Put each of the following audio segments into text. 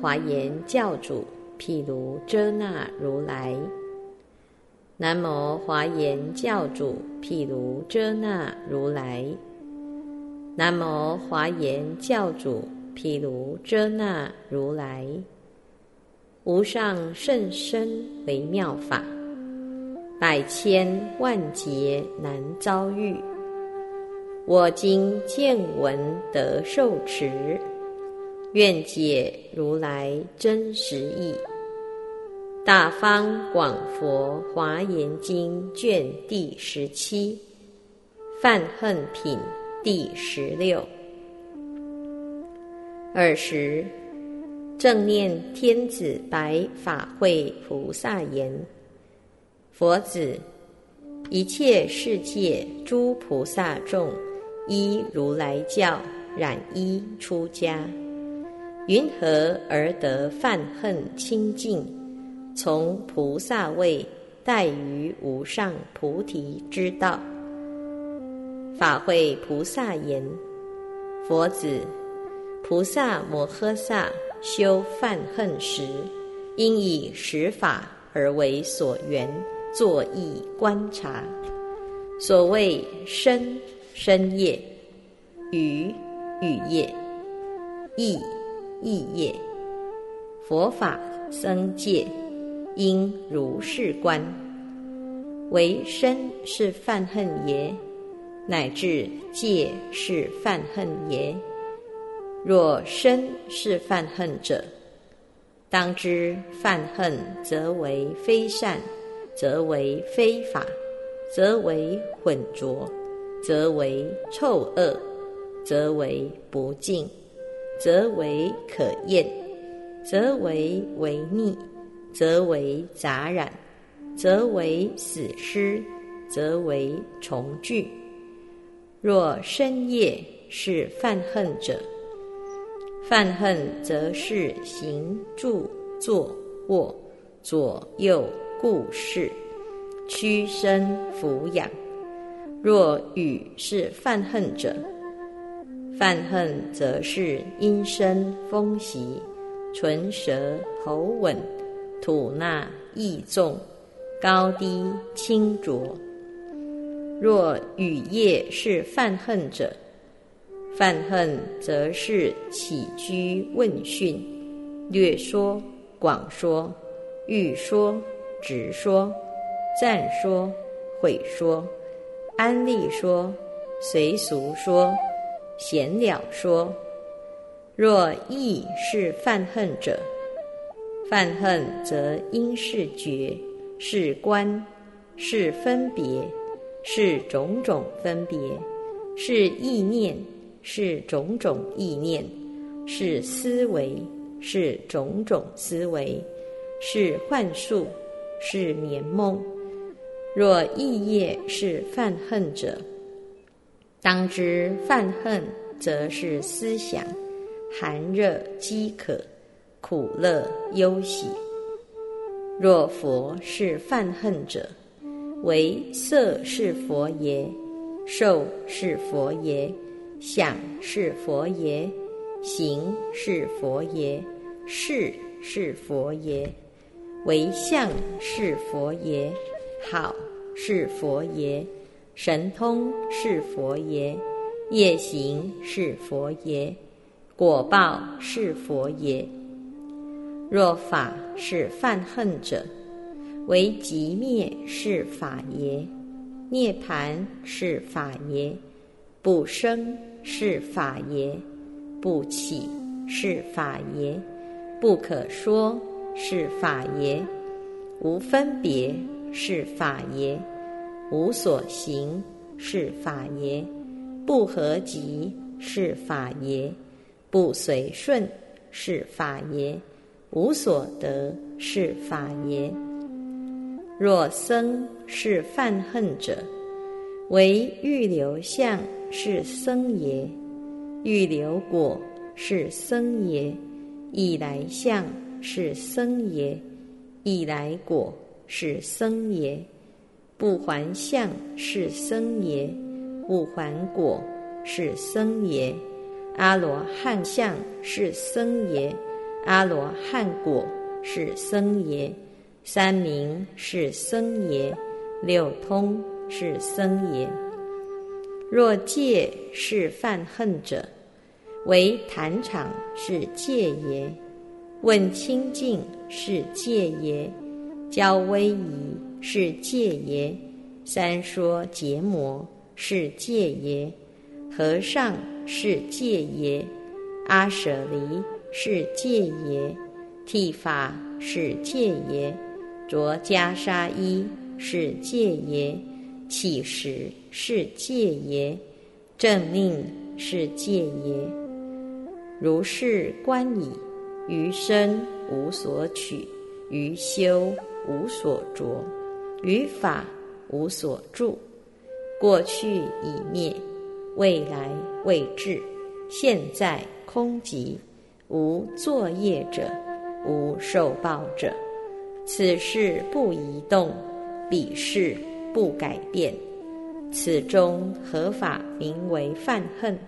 华严教主毗卢遮那如来。南无华严教主毗卢遮那如来。南无华严教主毗卢遮那如来。无上甚深微妙法，百千万劫难遭遇。我今见闻得受持。愿解如来真实义，《大方广佛华严经》卷第十七，泛恨品第十六。尔时，正念天子白法会菩萨言：“佛子，一切世界诸菩萨众依如来教染衣出家。”云何而得犯恨清净？从菩萨位待于无上菩提之道。法会菩萨言：佛子，菩萨摩诃萨修犯恨时，应以十法而为所缘，作意观察。所谓身身业，语语业，意。意业，佛法僧戒，应如是观。为身是犯恨耶？乃至戒是犯恨耶？若身是犯恨者，当知犯恨则为非善，则为非法，则为混浊，则为臭恶，则为不净。则为可厌，则为违逆，则为杂染，则为死尸，则为重聚。若深夜是犯恨者，犯恨则是行住坐卧左右故事，屈身俯仰。若语是犯恨者。犯恨则是阴身风习，唇舌喉吻，吐纳意重，高低清浊。若语业是犯恨者，犯恨则是起居问讯，略说广说，欲说直说，赞说毁说，安利说随俗说。闲了说：若意是犯恨者，犯恨则应是觉，是观，是分别，是种种分别，是意念，是种种意念，是思维，是种种思维，是幻术，是眠梦。若意业是犯恨者。当知犯恨，则是思想寒热饥渴、苦乐忧喜。若佛是犯恨者，为色是佛耶？受是佛耶？想是佛耶？行是佛耶？事是佛耶？为相是佛耶？好是佛耶？神通是佛耶？业行是佛耶？果报是佛耶？若法是犯恨者，为极灭是法耶？涅盘是法耶？不生是法耶？不起是法耶？不可说是法耶？无分别是法耶？无所行是法耶，不合集是法耶，不随顺是法耶，无所得是法耶。若僧是犯恨者，为欲留相是僧耶，欲留果是僧耶，以来相是僧耶，以来果是僧耶。不还相是僧耶，不还果是僧耶，阿罗汉相是僧耶，阿罗汉果是僧耶，三明是僧耶，六通是僧耶。若戒是犯恨者，为坛场是戒耶，问清净是戒耶，教威仪是戒耶，三说结魔是戒耶，和尚是戒耶，阿舍离。是戒耶，剃发是戒耶，着袈裟衣是戒耶，起食是戒耶，正命是戒耶。如是观已，余生无所取，余修无所着，于法无所住。过去已灭，未来未至，现在空寂。无作业者，无受报者。此事不移动，彼事不改变。此中何法名为犯恨？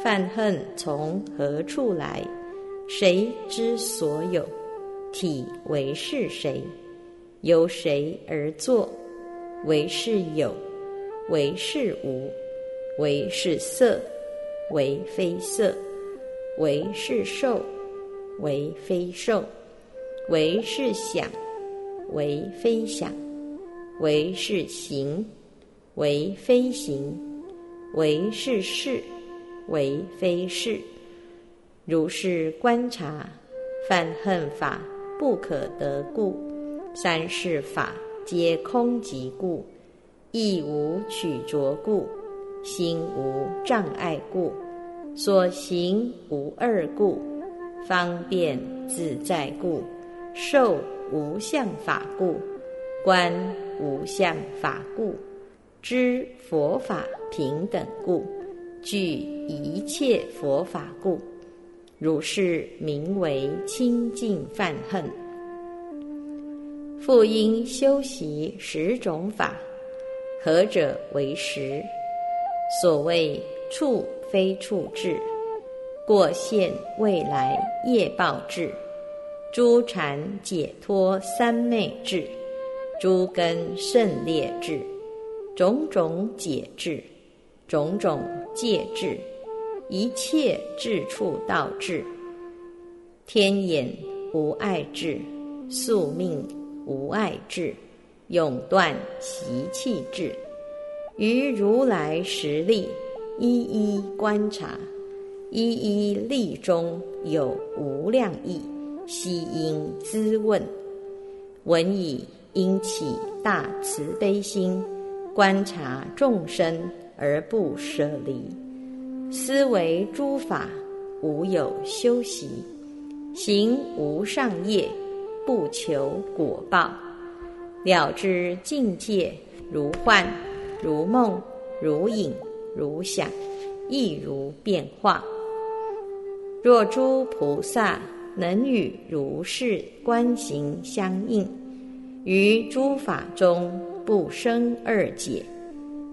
犯恨从何处来？谁之所有？体为是谁？由谁而作？为是有，为是无，为是色，为非色。为是受，为非受；为是想，为非想；为是行，为非行；为是事，为非事。如是观察，犯恨法不可得故，三世法皆空即故，亦无取着故，心无障碍故。所行无二故，方便自在故，受无相法故，观无相法故，知佛法平等故，具一切佛法故，如是名为清净犯恨。复应修习十种法，何者为十？所谓处。非处智，过现未来业报智，诸禅解脱三昧智，诸根胜劣智，种种解智，种种戒智，一切智处道智，天眼无碍智，宿命无碍智，永断习气智，于如来实力。一一观察，一一力中有无量意，悉应咨问。闻已应起大慈悲心，观察众生而不舍离。思维诸法无有修习，行无上业，不求果报。了知境界如幻如梦如影。如想，亦如变化。若诸菩萨能与如是观行相应，于诸法中不生二解，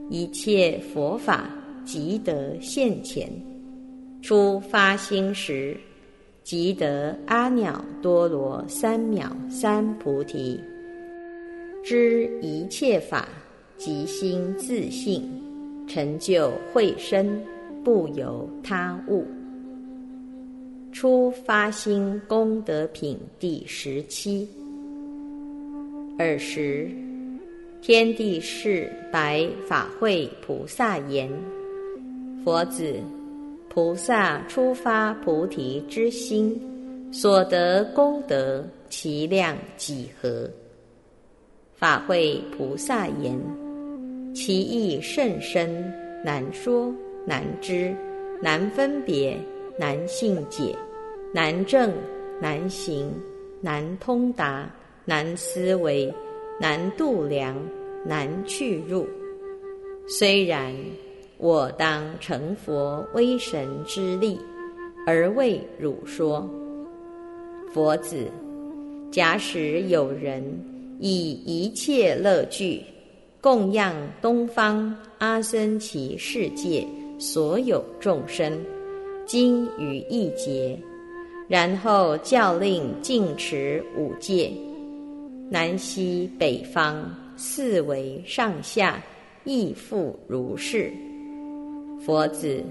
一切佛法即得现前。初发心时，即得阿耨多罗三藐三菩提，知一切法即心自性。成就慧身，不由他物。初发心功德品第十七。尔时，天地是白法会菩萨言：“佛子，菩萨初发菩提之心，所得功德，其量几何？”法会菩萨言。其意甚深，难说难知，难分别，难信解，难证难行，难通达，难思维，难度量，难去入。虽然，我当成佛威神之力，而为汝说。佛子，假使有人以一切乐具。供养东方阿僧祇世界所有众生，今于一劫，然后教令净持五戒，南西北方四维上下亦复如是。佛子，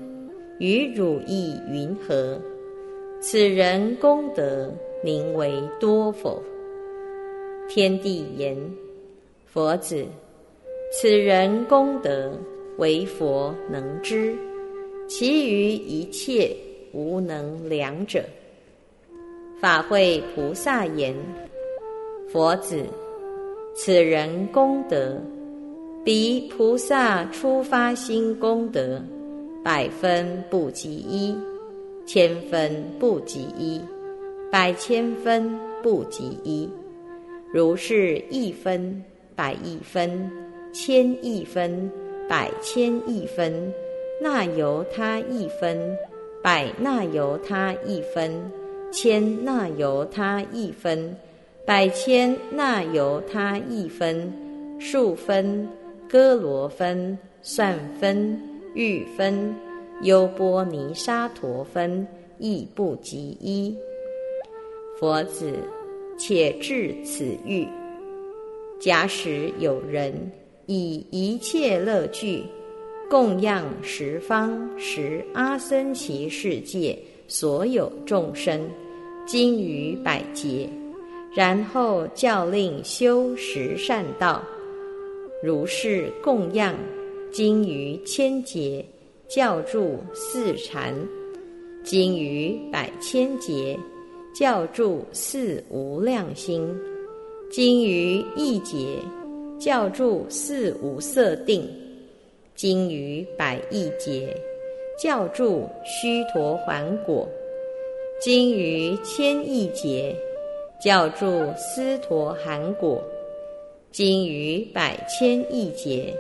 与汝意云何？此人功德名为多否？天地言：佛子，此人功德为佛能知，其余一切无能量者。法会菩萨言：“佛子，此人功德比菩萨初发心功德百分不及一，千分不及一，百千分不及一。如是一分、百亿分、千亿分、百千亿分，那由他一分，百那由他一分。”千那由他一分，百千那由他一分，数分、歌罗分、算分、欲分、优波尼沙陀分，亦不及一。佛子，且至此欲。假使有人以一切乐具供养十方十阿僧祇世界所有众生。经于百劫，然后教令修十善道，如是供养，经于千劫，教住四禅；经于百千劫，教住四无量心；经于亿劫，教住四无色定；经于百亿劫，教住须陀还果。经于千亿劫，教住斯陀含果；经于百千亿劫，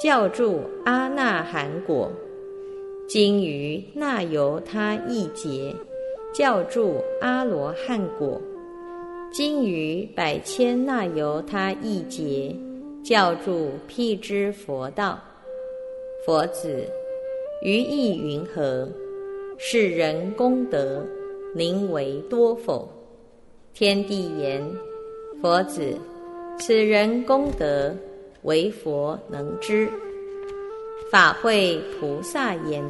教住阿那含果；经于那由他亿劫，教住阿罗汉果；经于百千那由他亿劫，教住辟支佛道。佛子，于意云何？是人功德。宁为多否？天地言：佛子，此人功德为佛能知。法会菩萨言：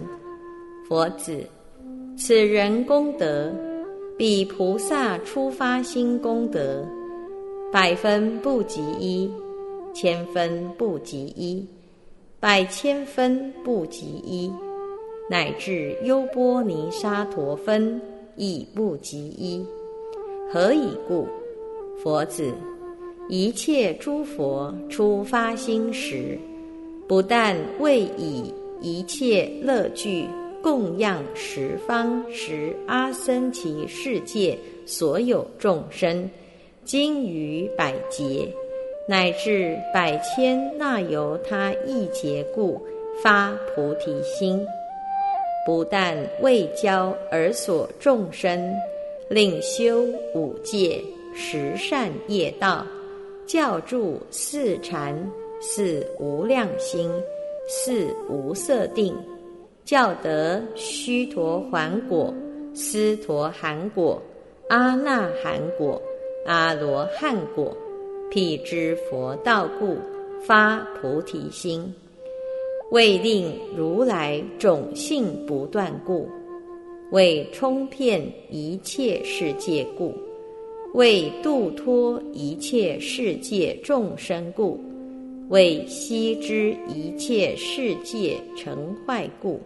佛子，此人功德比菩萨初发心功德百分不及一，千分不及一，百千分不及一，乃至优波尼沙陀分。亦不及一，何以故？佛子，一切诸佛出发心时，不但为以一切乐具供养十方十阿僧祇世界所有众生，经于百劫，乃至百千那由他一劫故发菩提心。不但为教而所众生，令修五戒、十善业道，教住四禅、四无量心、四无色定，教得须陀洹果、斯陀含果、阿那含果、阿罗汉果，辟支佛道故，发菩提心。为令如来种性不断故，为充遍一切世界故，为度脱一切世界众生故，为悉知一切世界成坏故，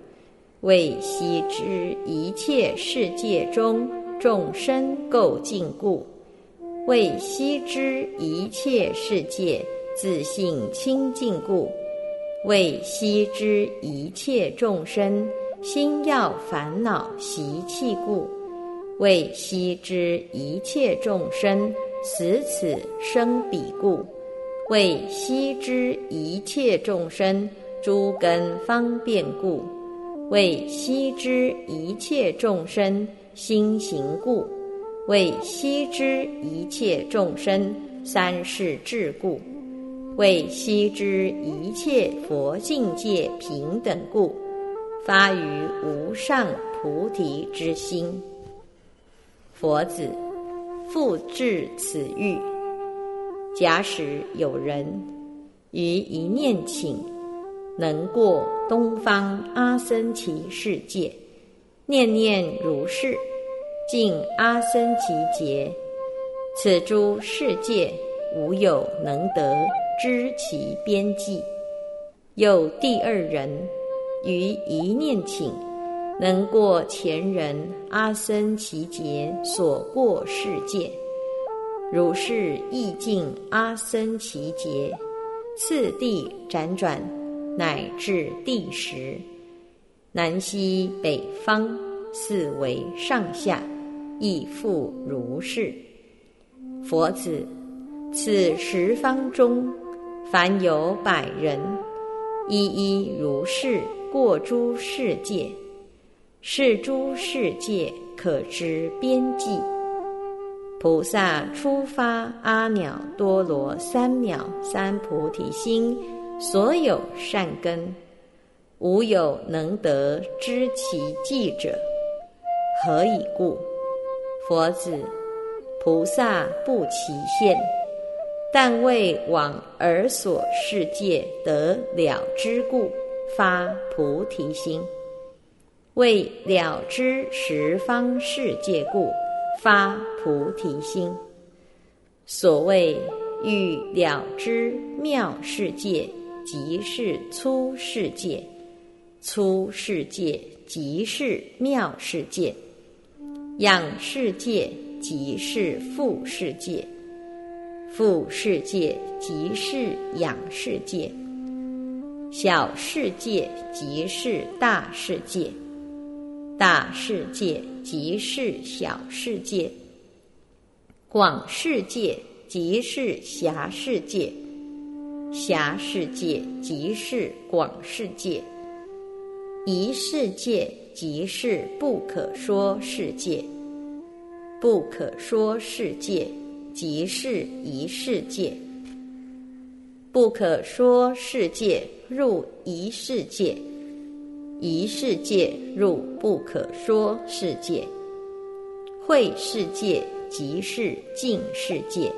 为悉知一切世界中众生垢净故，为悉知一切世界自性清净故。为悉知一切众生心要烦恼习气故，为悉知一切众生死此生彼故，为悉知一切众生诸根方便故，为悉知一切众生心行故，为悉知一切众生三世智故。为悉知一切佛境界平等故，发于无上菩提之心。佛子，复至此欲。假使有人于一念顷，能过东方阿僧祇世界，念念如是，尽阿僧祇劫，此诸世界无有能得知其边际。又第二人于一念顷。能过前人阿僧祇劫所过世界，如是意境阿僧祇劫，次第辗转，乃至第十，南西北方四维上下，亦复如是。佛子，此十方中，凡有百人，一一如是过诸世界。是诸世界可知边际。菩萨初发阿耨多罗三藐三菩提心，所有善根，无有能得知其迹者。何以故？佛子，菩萨不其现，但为往而所世界得了之故，发菩提心。为了知十方世界故，发菩提心。所谓欲了知妙世界，即是粗世界；粗世界即是妙世界；养世界即是富世界；富世界即是养世界；小世界即是大世界。大世界即是小世界，广世界即是狭世界，狭世界即是广世界，一世界即是不可说世界，不可说世界即是一世界，不可说世界入一世界。一世界入不可说世界，会世界即是净世界，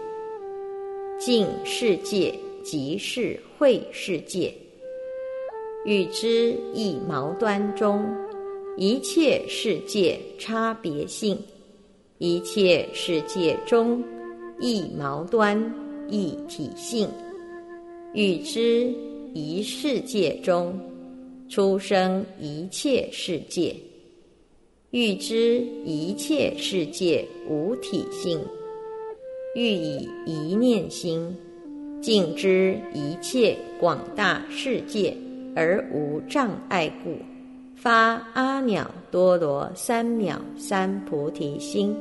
净世界即是会世界。欲知一毛端中一切世界差别性，一切世界中一毛端一体性。欲知一世界中。出生一切世界，欲知一切世界无体性，欲以一念心尽知一切广大世界而无障碍故，发阿耨多罗三藐三菩提心。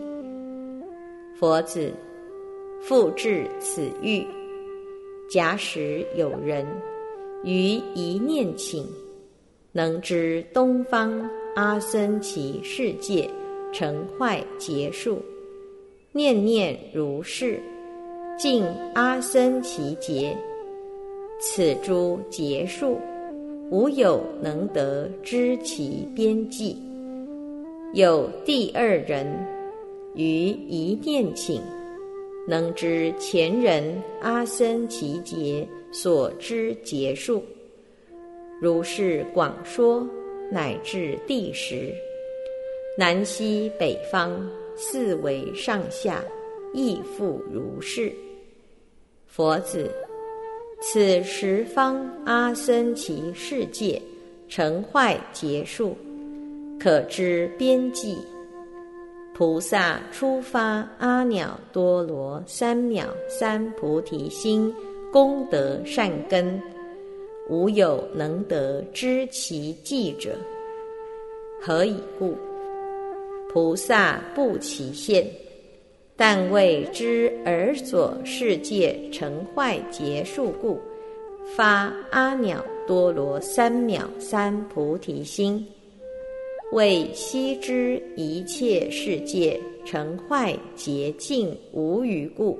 佛子，复至此欲，假使有人于一念顷。能知东方阿僧祇世界成坏结束，念念如是，尽阿僧祇劫，此诸劫数，无有能得知其边际。有第二人于一念顷，能知前人阿僧祇劫所知劫数。如是广说，乃至第十，南西北方四维上下，亦复如是。佛子，此十方阿僧祇世界成坏结束，可知边际。菩萨初发阿耨多罗三藐三菩提心，功德善根。无有能得知其迹者，何以故？菩萨不其现，但为知而所世界成坏结束故，发阿耨多罗三藐三菩提心；为悉知一切世界成坏洁净无余故，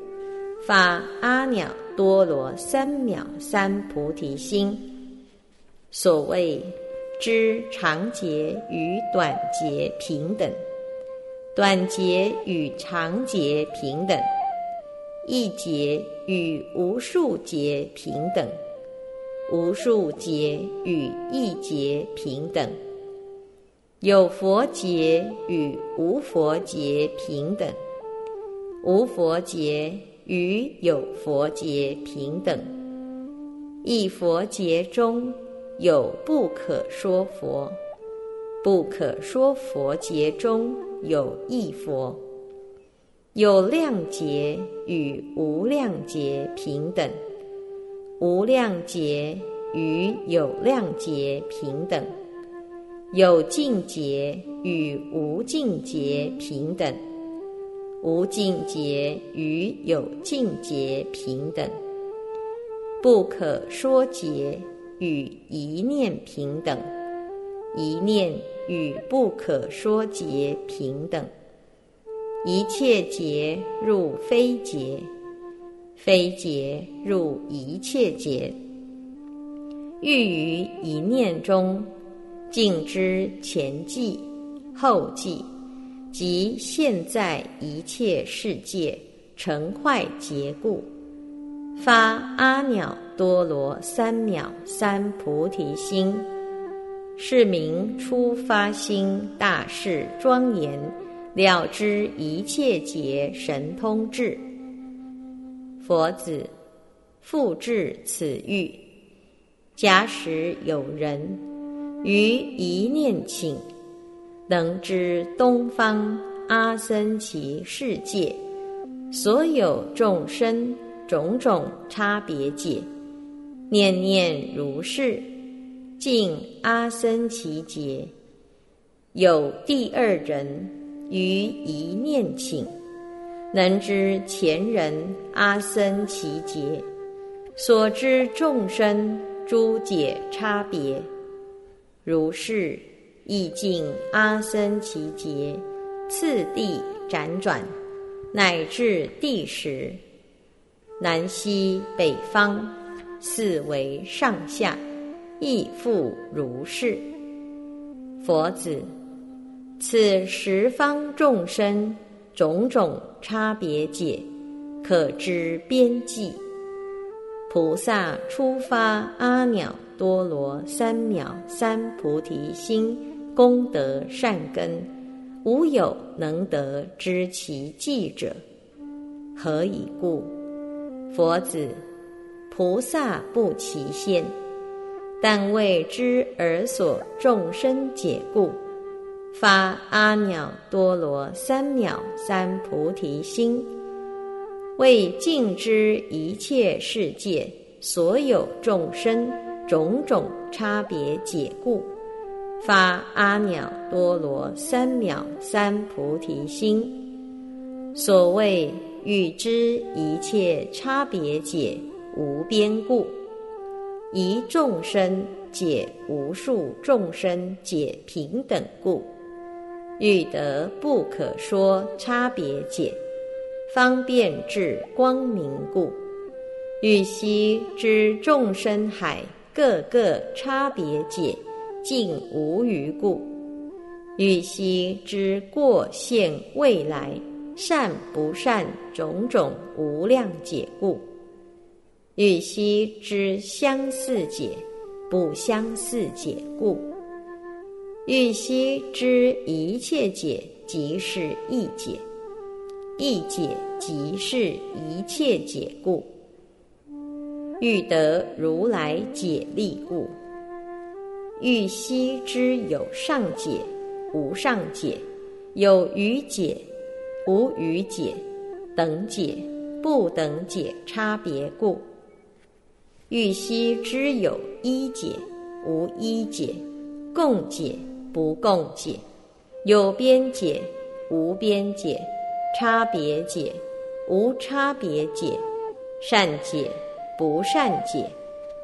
发阿耨。多罗三藐三菩提心。所谓知长劫与短劫平等，短节与长节平等，一节与无数节平等，无数节与一节平等，有佛节与无佛节平等，无佛节与有佛节平等，一佛节中有不可说佛，不可说佛节中。有一佛，有量劫与无量劫平等，无量劫与有量劫平等，有尽劫与无尽劫平等，无尽劫与有尽劫平等，不可说劫与一念平等，一念。与不可说劫平等，一切劫入非劫，非劫入一切劫。欲于一念中尽知前际、后际即现在一切世界成坏结故，发阿耨多罗三藐三菩提心。是名初发心大士庄严了知一切劫神通智。佛子，复至此欲，假使有人于一念请，能知东方阿僧祇世界所有众生种种差别界，念念如是。敬阿僧祇劫，有第二人于一念请，能知前人阿僧祇劫所知众生诸解差别，如是亦敬阿僧祇劫，次第辗转，乃至第十，南西北方，四维上下。亦复如是。佛子，此十方众生种种差别解，可知边际。菩萨初发阿耨多罗三藐三菩提心，功德善根，无有能得知其迹者。何以故？佛子，菩萨不其先。但为知而所众生解故，发阿耨多罗三藐三菩提心，为尽知一切世界所有众生种种差别解故，发阿耨多罗三藐三菩提心。所谓欲知一切差别解无边故。一众生解无数众生解平等故，欲得不可说差别解，方便至光明故，欲悉知众生海各个差别解尽无余故，欲悉知过现未来善不善种种无量解故。欲悉知相似解，不相似解故；欲悉知一切解，即是一解；一解即是一切解故。欲得如来解力故。欲悉之有上解，无上解；有余解，无余解；等解，不等解，差别故。欲悉之有一解，无一解；共解，不共解；有边解，无边解；差别解，无差别解；善解，不善解；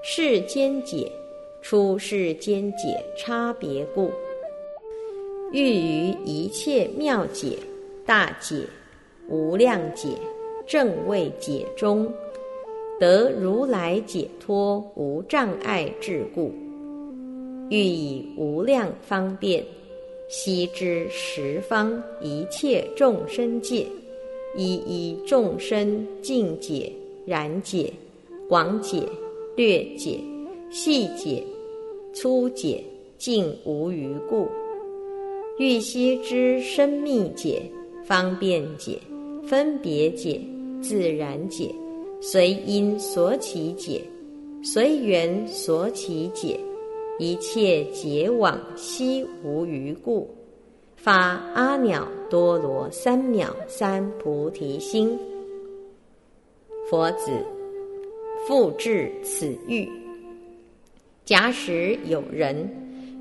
世间解，出世间解差别故。欲于一切妙解、大解、无量解、正位解中。得如来解脱无障碍智故，欲以无量方便悉知十方一切众生界，一一众生尽解、然解、广解、略解、细解、粗解，尽无余故。欲悉知深密解、方便解、分别解、自然解，随因所起解，随缘所起解。一切结往悉无余故，发阿耨多罗三藐三菩提心。佛子，复至此欲。假使有人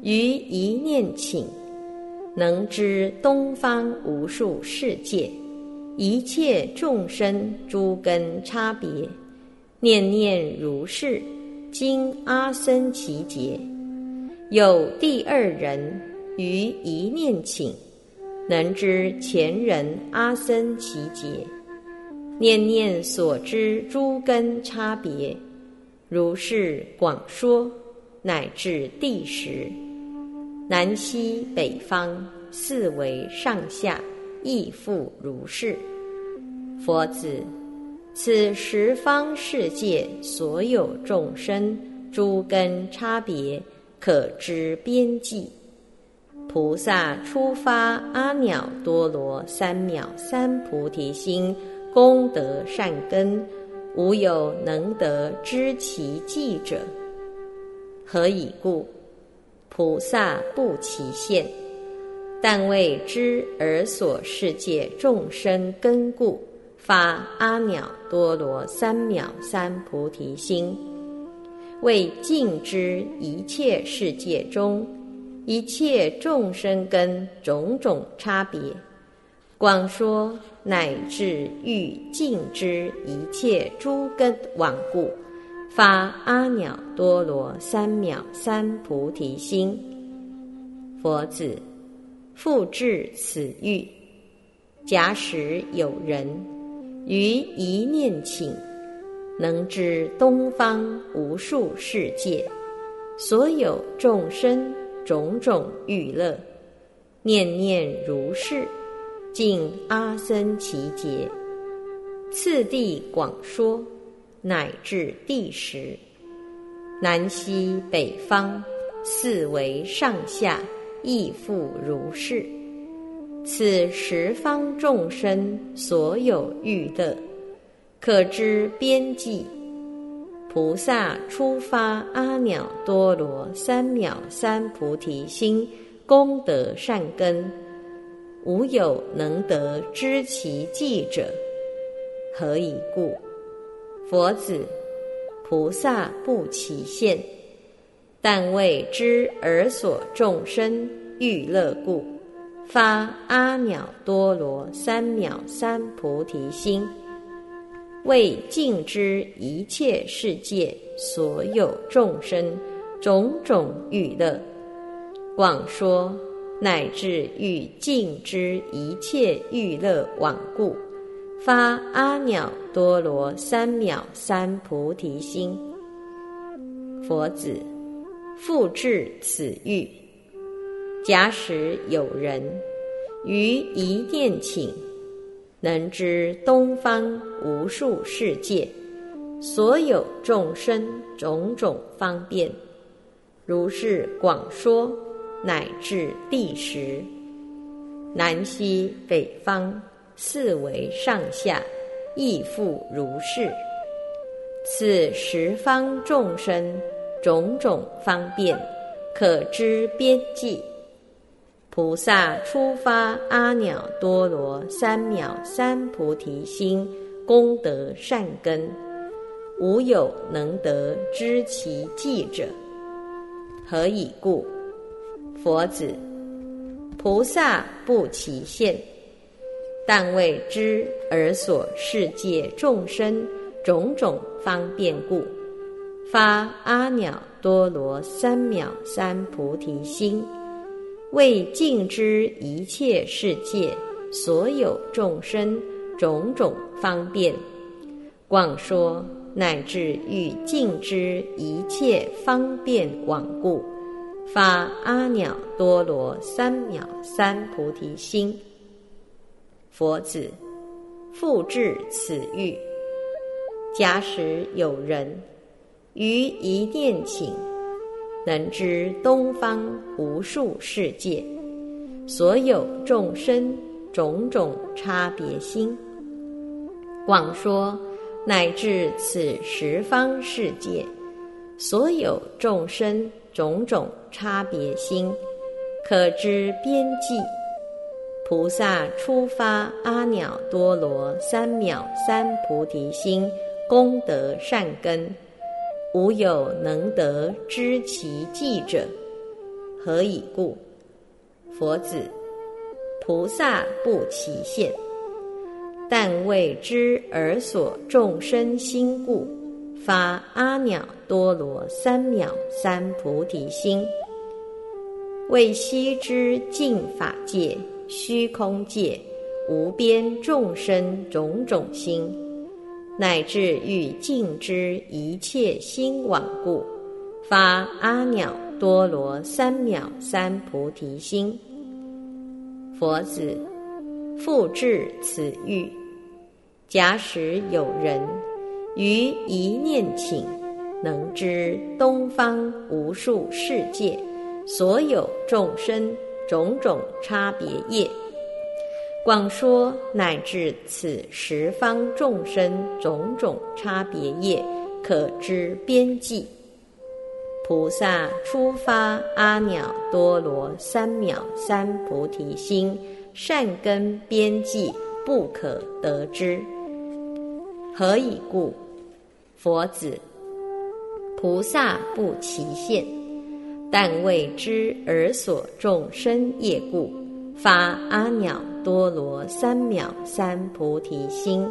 于一念请，能知东方无数世界一切众生诸根差别，念念如是，经阿僧祇劫。有第二人于一念请，能知前人阿僧祇劫，念念所知诸根差别，如是广说，乃至第十，南西北方四维上下，亦复如是。佛子，此十方世界所有众生诸根差别。可知边际，菩萨初发阿耨多罗三藐三菩提心，功德善根，无有能得知其迹者。何以故？菩萨不其现，但为知而所世界众生根故，发阿耨多罗三藐三菩提心。为尽知一切世界中一切众生根种种差别，广说乃至欲尽知一切诸根往故，发阿耨多罗三藐三菩提心。佛子，复至此欲。假使有人于一念请。能知东方无数世界，所有众生种种欲乐，念念如是，尽阿僧祇劫。次第广说，乃至第十，南西北方四维上下，亦复如是。此十方众生所有欲乐。可知边际，菩萨初发阿耨多罗三藐三菩提心，功德善根，无有能得知其迹者。何以故？佛子，菩萨不其现，但为知而所众生欲乐故，发阿耨多罗三藐三菩提心。为尽知一切世界所有众生种种欲乐，广说乃至欲尽知一切欲乐往故，发阿耨多罗三藐三菩提心。佛子，复至此欲。假使有人于一念请。能知东方无数世界，所有众生种种方便，如是广说，乃至第十，南西北方四维上下，亦复如是。此十方众生种种方便，可知边际。菩萨初发阿耨多罗三藐三菩提心，功德善根，无有能得知其迹者。何以故？佛子，菩萨不起现，但为知而所世界众生种种方便故，发阿耨多罗三藐三菩提心。为尽知一切世界所有众生种种方便，广说乃至欲尽知一切方便往故，发阿耨多罗三藐三菩提心。佛子，复至此欲。假使有人于一念请，能知东方无数世界所有众生种种差别心，广说乃至此十方世界所有众生种种差别心，可知边际。菩萨初发阿耨多罗三藐三菩提心。功德善根，无有能得知其迹者。何以故？佛子，菩萨不其现，但为知而所众生心故，发阿耨多罗三藐三菩提心，为悉知净法界、虚空界、无边众生种种心。乃至欲尽之一切心往故，发阿耨多罗三藐三菩提心。佛子，复至此欲。假使有人于一念请，能知东方无数世界所有众生种种差别业。广说乃至此十方众生种种差别业，可知边际。菩萨初发阿耨多罗三藐三菩提心，善根边际不可得知。何以故？佛子，菩萨不其现，但为知而所众生业故。发阿耨多罗三藐三菩提心，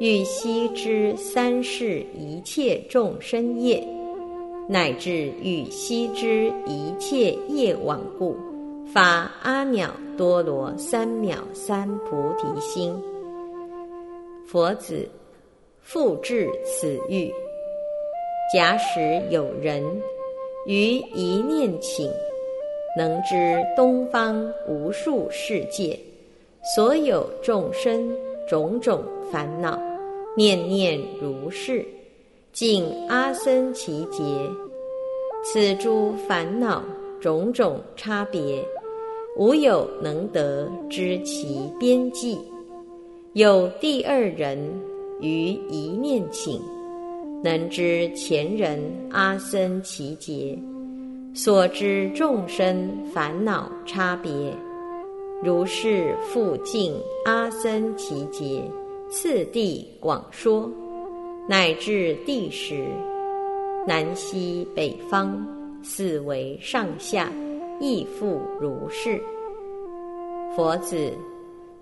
欲悉知三世一切众生业，乃至欲悉知一切业往故，发阿耨多罗三藐三菩提心。佛子，复至此欲。假使有人于一念顷。能知东方无数世界所有众生种种烦恼，念念如是，尽阿僧祇劫。此诸烦恼种种差别，无有能得知其边际。有第二人于一念顷，能知前人阿僧祇劫。所知众生烦恼差别，如是复尽阿僧祇劫，次第广说，乃至第十，南西北方四维上下，亦复如是。佛子，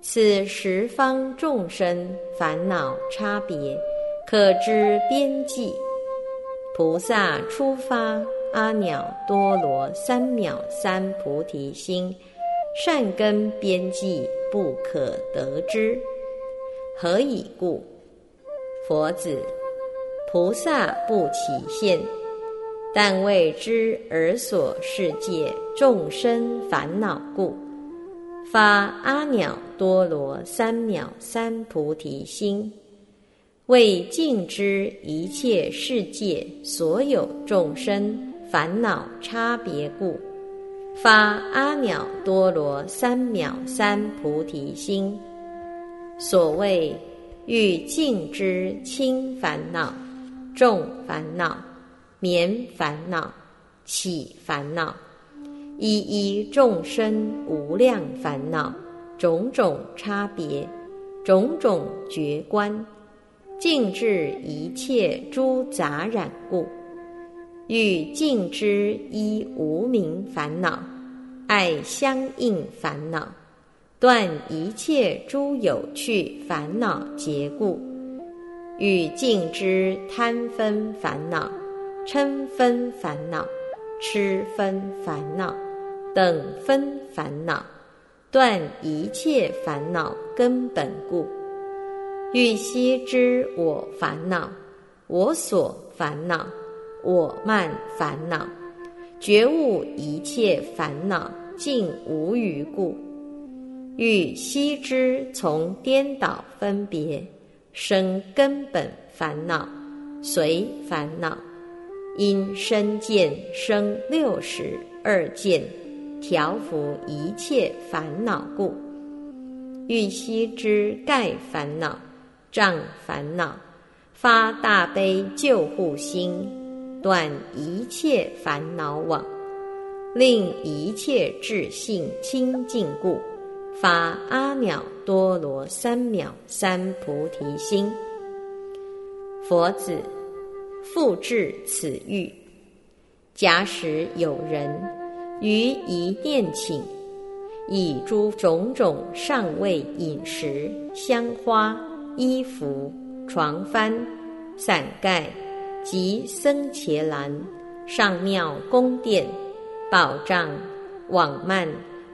此十方众生烦恼差别，可知边际。菩萨出发。阿耨多罗三藐三菩提心，善根边际不可得之。何以故？佛子，菩萨不起现，但为知而所世界众生烦恼故，发阿耨多罗三藐三菩提心，为尽知一切世界所有众生。烦恼差别故，发阿耨多罗三藐三菩提心。所谓欲尽之轻烦恼、重烦恼、绵烦恼、起烦恼，一一众生无量烦恼，种种差别，种种觉观，尽至一切诸杂染故。欲尽之一无名烦恼，爱相应烦恼，断一切诸有趣烦恼结故；欲尽之贪分烦恼、嗔分烦恼、痴分烦恼等分烦恼，断一切烦恼根本故；欲悉知我烦恼，我所烦恼。我慢烦恼，觉悟一切烦恼尽无余故，欲悉知从颠倒分别生根本烦恼，随烦恼因身见生六十二见，调伏一切烦恼故，欲悉知盖烦恼障烦恼，发大悲救护心。断一切烦恼网，令一切智性清净故，发阿耨多罗三藐三菩提心。佛子，复至此欲。假使有人于一念请，以诸种种上位饮食、香花、衣服、床幡、伞盖。及僧伽蓝、上庙宫殿、宝藏、网幔，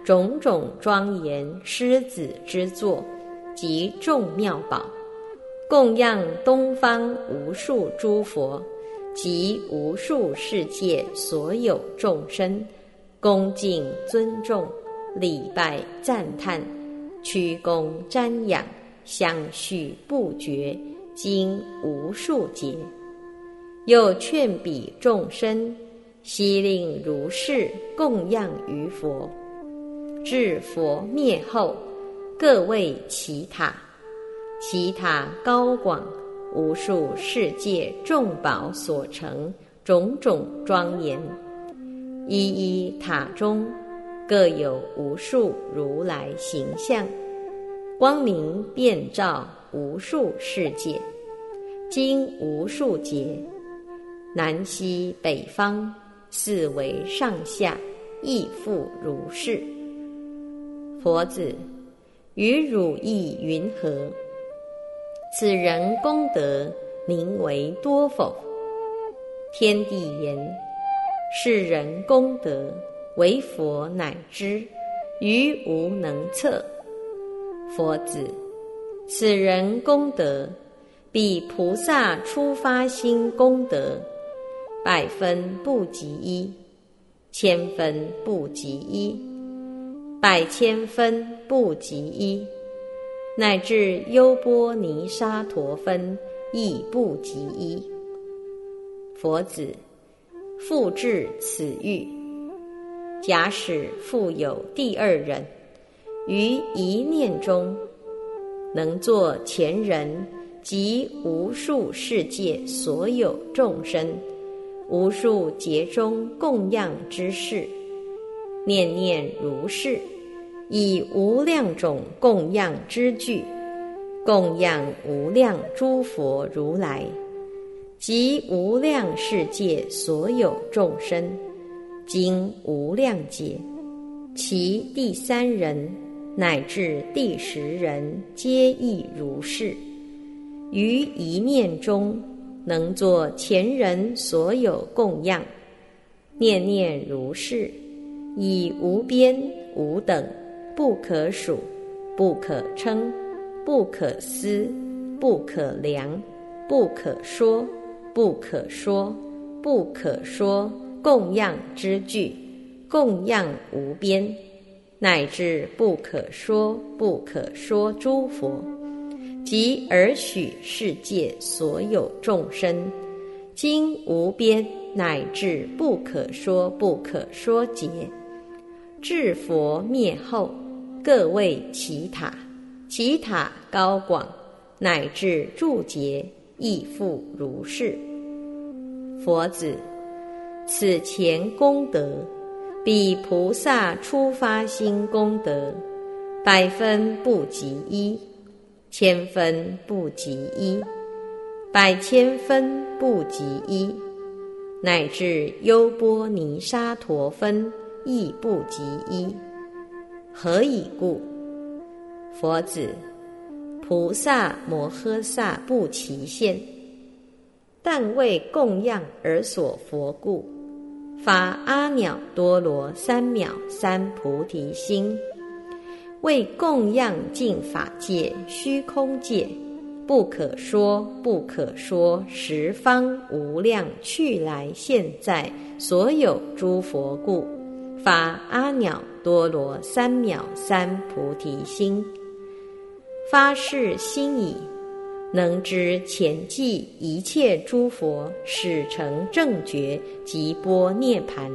种种庄严狮子之座，及众妙宝，供养东方无数诸佛及无数世界所有众生，恭敬尊重、礼拜赞叹、屈躬瞻仰、相续不绝，经无数劫。又劝彼众生，悉令如是供养于佛。至佛灭后，各为其塔，其塔高广，无数世界众宝所成，种种庄严。一一塔中，各有无数如来形象，光明遍照无数世界，经无数劫。南西北方四维上下亦复如是。佛子，于汝意云何？此人功德名为多否？天地言：世人功德，为佛乃知，于无能测。佛子，此人功德，比菩萨初发心功德。百分不及一，千分不及一，百千分不及一，乃至优波尼沙陀分亦不及一。佛子，复至此欲。假使复有第二人，于一念中，能作前人及无数世界所有众生。无数劫中供养之事，念念如是，以无量种供养之具，供养无量诸佛如来及无量世界所有众生，经无量劫，其第三人乃至第十人皆亦如是，于一念中。能作前人所有供养，念念如是，以无边无等，不可数，不可称，不可思，不可量，不可说，不可说，不可说供养之具，供养无边，乃至不可说不可说诸佛。即尔许世界所有众生，经无边乃至不可说不可说劫，至佛灭后，各为其塔，其塔高广，乃至住劫亦复如是。佛子，此前功德，比菩萨初发心功德，百分不及一。千分不及一，百千分不及一，乃至优波尼沙陀分亦不及一。何以故？佛子，菩萨摩诃萨不齐现，但为供养而所佛故，发阿耨多罗三藐三菩提心。为供养净法界、虚空界不可说不可说十方无量去来现在所有诸佛故，发阿耨多罗三藐三菩提心，发誓心已，能知前记一切诸佛始成正觉及波涅盘，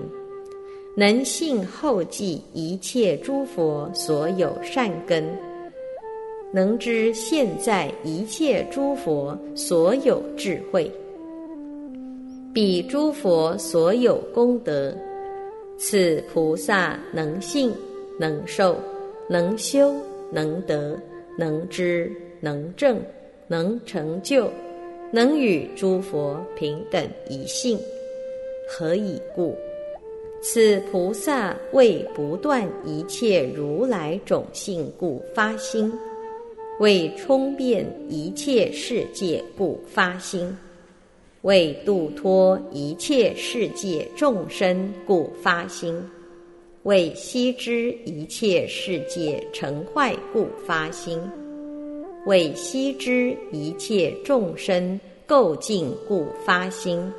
能信后记一切诸佛所有善根。能知现在一切诸佛所有智慧，彼诸佛所有功德，此菩萨能信、能受、能修、能得、能知、能证、能成就，能与诸佛平等一性。何以故？此菩萨为不断一切如来种性故发心。为充遍一切世界故发心，为度脱一切世界众生故发心，为悉知一切世界成坏故发心，为悉知一切众生垢净故发心，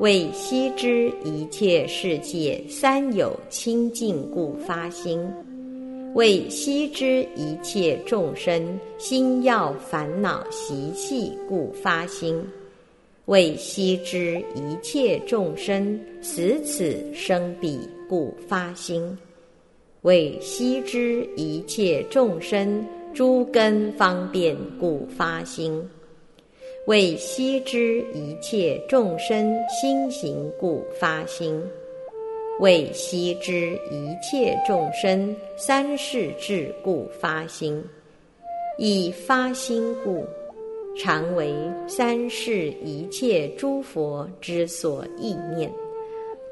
为悉知一切世界三有清净故发心。为悉知一切众生心要烦恼习气故发心，为悉知一切众生死此生彼故发心，为悉知一切众生诸根方便故发心，为悉知一切众生心行故发心。为悉知一切众生三世智故发心，以发心故，常为三世一切诸佛之所意念，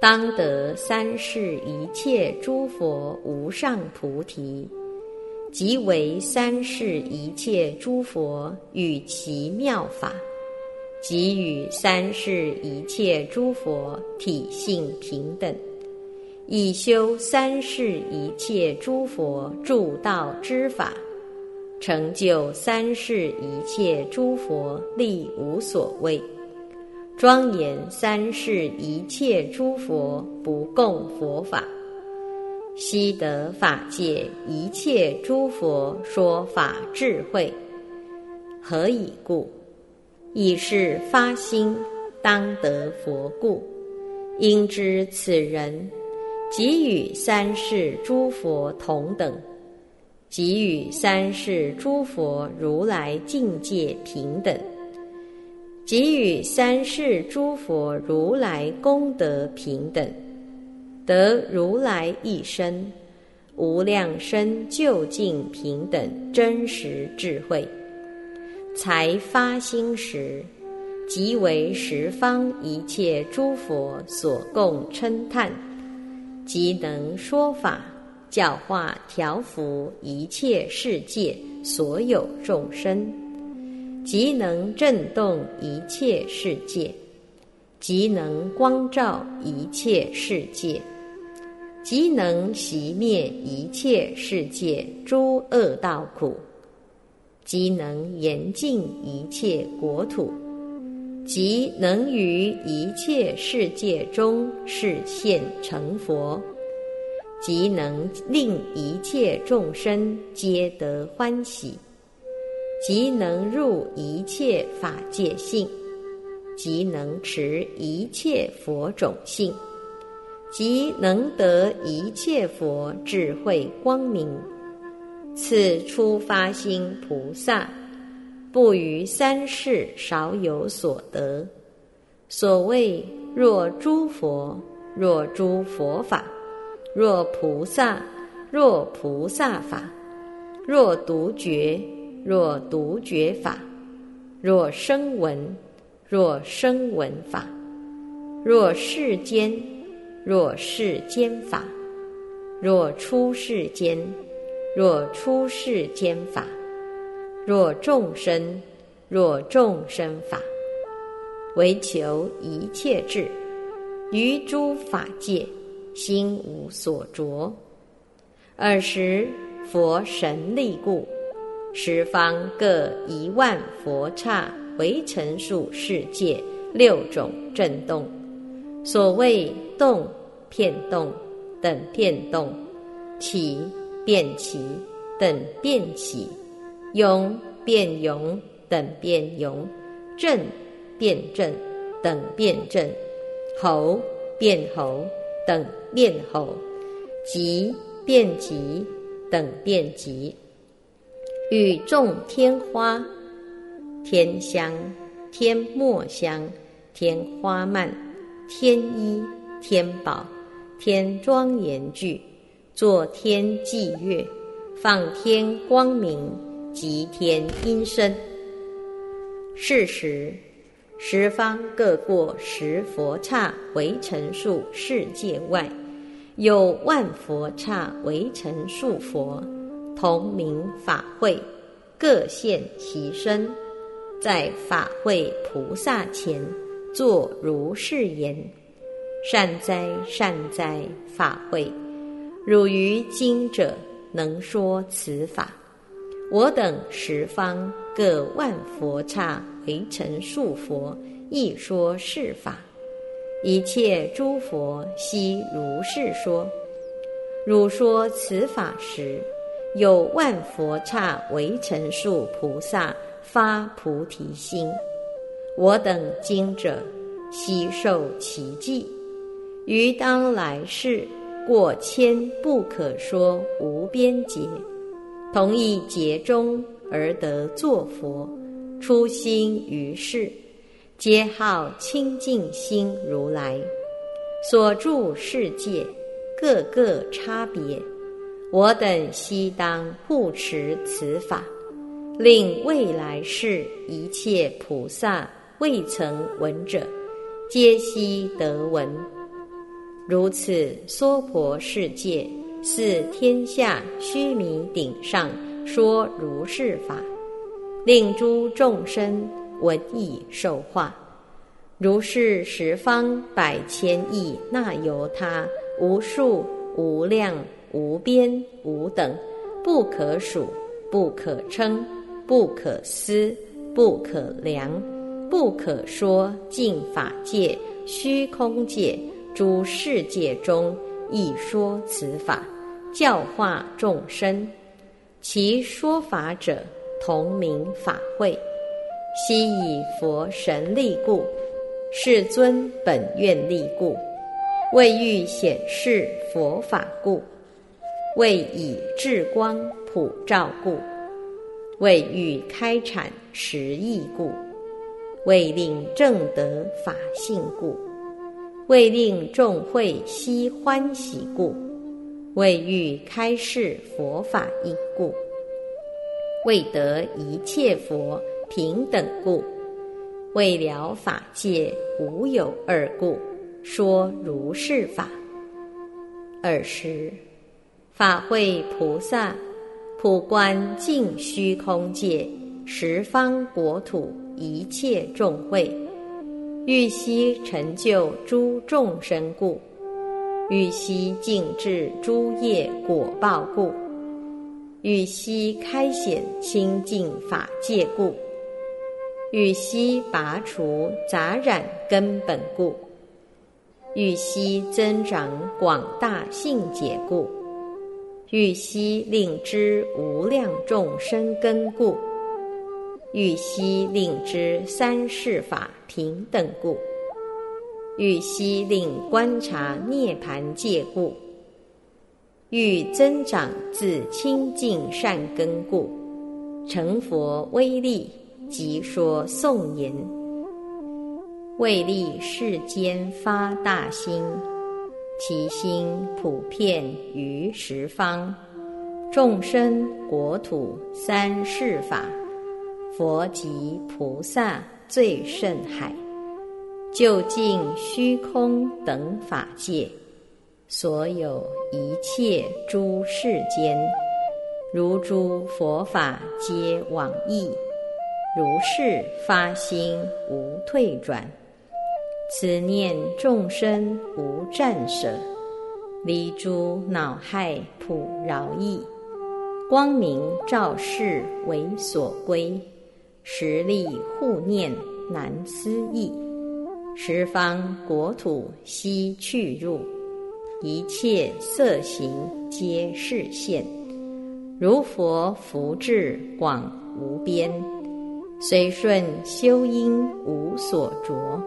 当得三世一切诸佛无上菩提，即为三世一切诸佛与其妙法，即与三世一切诸佛体性平等。以修三世一切诸佛助道之法，成就三世一切诸佛力无所谓，庄严三世一切诸佛不共佛法，悉得法界一切诸佛说法智慧。何以故？以是发心当得佛故，应知此人。即与三世诸佛同等，即与三世诸佛如来境界平等，即与三世诸佛如来功德平等，得如来一生无量身究竟平等真实智慧，才发心时，即为十方一切诸佛所共称叹。即能说法，教化调伏一切世界所有众生；即能震动一切世界；即能光照一切世界；即能熄灭一切世界诸恶道苦；即能严净一切国土；即能于一切世界中示现成佛，即能令一切众生皆得欢喜；即能入一切法界性；即能持一切佛种性；即能得一切佛智慧光明。此初发心菩萨。不于三世少有所得。所谓若诸佛，若诸佛法，若菩萨，若菩萨法，若独觉，若独觉法，若声闻，若声闻法，若世间，若世间法，若出世间，若出世间法。若众生，若众生法，唯求一切智，于诸法界心无所着。尔时佛神力故，十方各一万佛刹为成数世界六种震动。所谓动、片动等片动，起、变起等变起，涌、变涌等变涌，震、变震等变震，吼、变吼等变吼，急、变急等变急。与众天花、天香、天墨香、天花蔓、天衣、天宝、天庄严具，作天祭乐，放天光明，及天音声。是时，十方各过十佛刹为成数世界外，有万佛刹为成数佛。同名法会，各现其身，在法会菩萨前，作如是言：善哉善哉，法会！汝于今者能说此法，我等十方各万佛刹为成数佛，亦说是法。一切诸佛悉如是说。汝说此法时。有万佛刹为成数菩萨发菩提心，我等今者悉受其记，于当来世过千不可说无边劫，同一劫中而得作佛，初心于世，皆号清净心如来，所住世界各个差别。我等悉当护持此法，令未来世一切菩萨未曾闻者，皆悉得闻。如此娑婆世界，是天下须弥顶上说如是法，令诸众生闻已受化。如是十方百千亿那由他，无数无量。无边无等，不可数，不可称，不可思，不可量，不可说尽法界、虚空界诸世界中，亦说此法，教化众生。其说法者，同名法会。悉以佛神力故，世尊本愿力故，为欲显示佛法故。为以智光普照故，为欲开阐实义故，为令正得法性故，为令众会悉欢喜故，为欲开示佛法因故，为得一切佛平等故，为了法界无有二故，说如是法。尔时。法会菩萨普观净虚空界十方国土一切众会，欲悉成就诸众生故，欲悉尽至诸业果报故，欲悉开显清净法界故，欲悉拔除杂染根本故，欲悉增长广大性解故。欲悉令知无量众生根故，欲悉令知三世法平等故，欲悉令观察涅盘界故，欲增长自清净善根故，成佛威力即说颂言，为利世间发大心。其心普遍于十方。众生国土三世法，佛及菩萨最甚海，究竟虚空等法界，所有一切诸世间，如诸佛法皆往诣，如是发心无退转。此念众生无战舍，离诸恼害普饶益，光明照世为所归，实力护念难思议。十方国土悉去入，一切色行皆是现。如佛福智广无边，随顺修因无所着。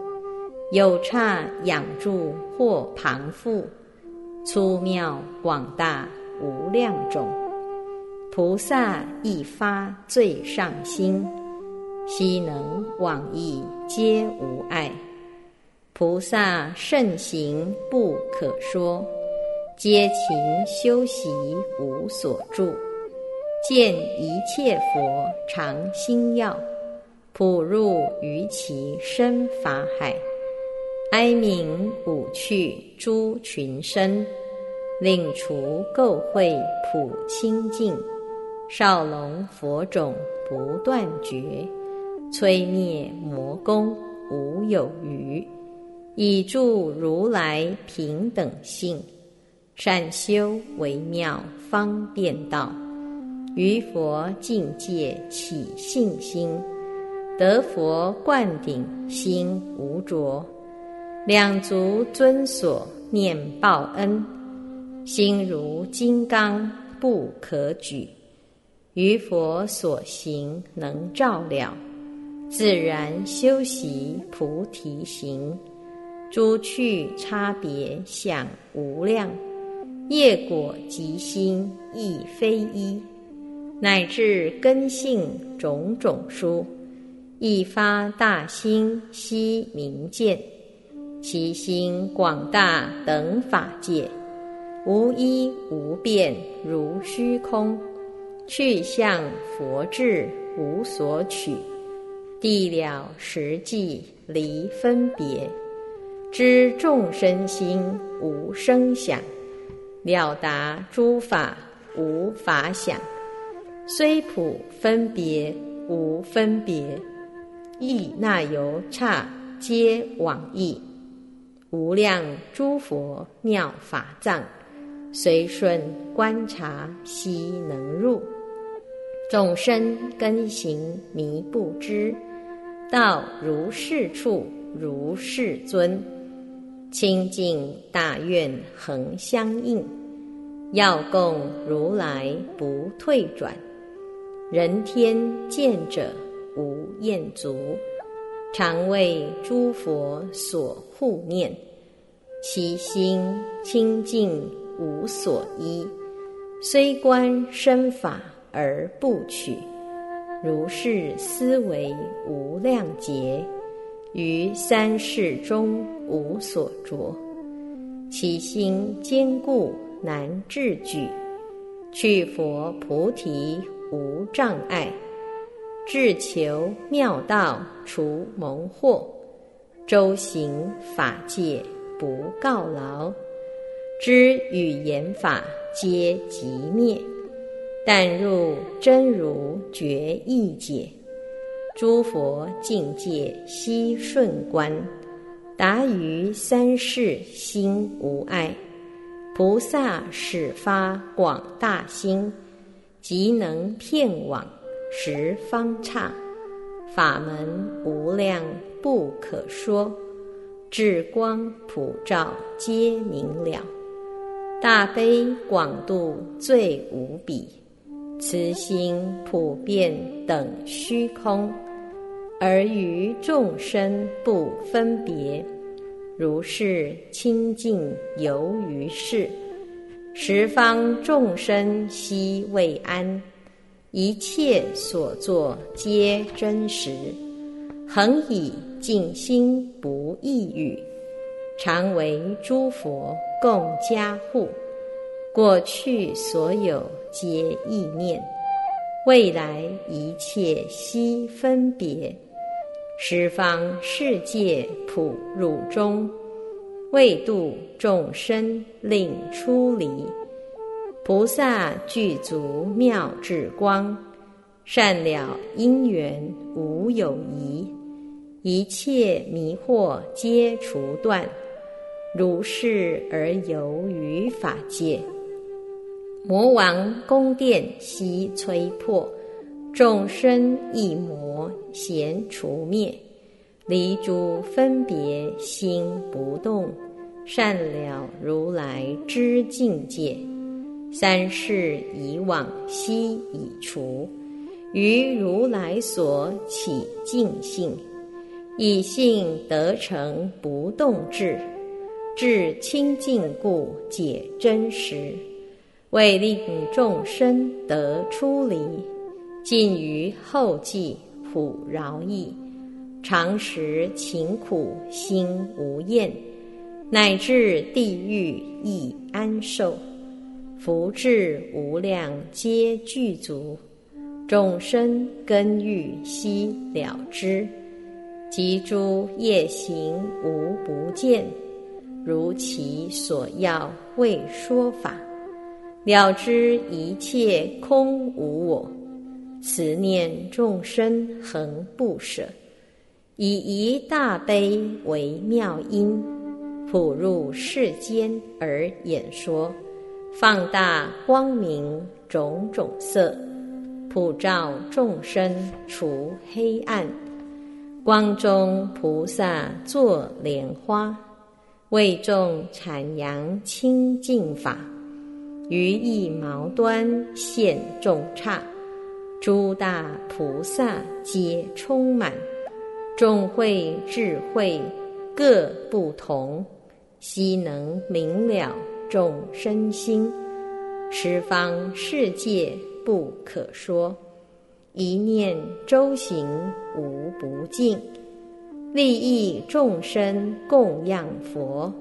有刹养住或旁附，粗妙广大无量种。菩萨一发最上心，悉能往诣皆无碍。菩萨圣行不可说，皆勤修习无所住。见一切佛常心要，普入于其身法海。哀悯五趣诸群生，令除垢秽普清净。少龙佛种不断绝，摧灭魔功无有余。以助如来平等性，善修为妙方便道，于佛境界起信心，得佛灌顶心无着，两足尊所念报恩，心如金刚不可举，于佛所行能照了，自然修习菩提行。诸趣差别想无量，业果即心亦非一，乃至根性种种殊，一发大心悉明见，其心广大等法界，无一无变如虚空，去向佛智无所取，地了实际离分别。知众生心无声响，了达诸法无法想，虽普分别无分别，亦那由刹皆往矣。无量诸佛妙法藏，随顺观察悉能入。众生根行迷不知，道如是处如是尊。清净大愿恒相应，要供如来不退转。人天见者无厌足，常为诸佛所护念，其心清净无所依。虽观身法而不取，如是思维无量劫。于三世中无所着，其心坚固难治举，去佛菩提无障碍，志求妙道除蒙惑，周行法界不告劳，知语言法皆即灭，但入真如觉意解。诸佛境界悉顺观，达于三世心无碍。菩萨始发广大心，即能遍往十方刹。法门无量不可说，智光普照皆明了。大悲广度最无比，慈心普遍等虚空。而于众生不分别，如是清净游于世，十方众生悉未安，一切所作皆真实，恒以静心不异语，常为诸佛共加护，过去所有皆意念，未来一切悉分别。十方世界普入中，为度众生令出离。菩萨具足妙智光，善了因缘无有疑，一切迷惑皆除断，如是而游于法界。魔王宫殿悉摧破，众生一魔咸除灭。离诸分别心不动，善了如来之境界。三世以往悉已除，于如来所起净性，以性得成不动智，智清净故解真实，为令众生得出离，尽于后继普饶益。常时勤苦心无厌，乃至地狱亦安受，福智无量皆具足，众生根欲悉了之，及诸业行无不见，如其所要为说法，了知一切空无我，慈念众生恒不舍。以一大悲为妙音，普入世间而演说，放大光明种种色，普照众生除黑暗，光中菩萨作莲花，为众阐扬清净法，于一毛端现众刹，诸大菩萨皆充满。众慧智慧各不同，悉能明了众生心。十方世界不可说，一念周行无不尽。利益众生供养佛，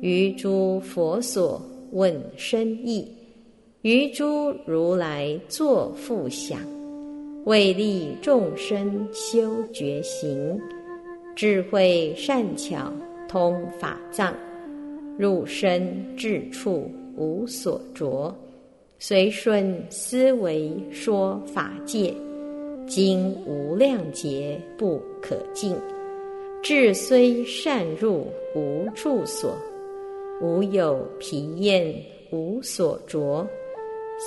于诸佛所问深意，于诸如来作复想。为利众生修觉行，智慧善巧通法藏，入身智处无所着，随顺思维说法界，经无量劫不可尽。智虽善入无处所，无有疲厌无所着。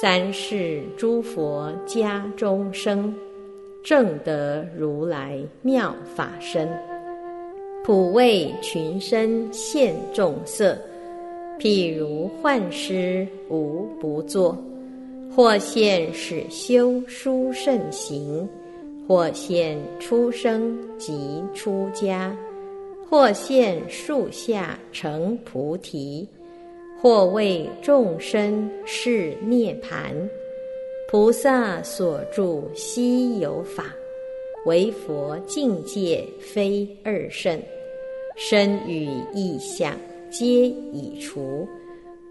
三世诸佛家中生，正得如来妙法身，普为群生现众色。譬如幻师无不作，或现始修殊胜行，或现出生即出家，或现树下成菩提。或为众生是涅盘，菩萨所住悉有法，唯佛境界非二圣，身语意象皆已除，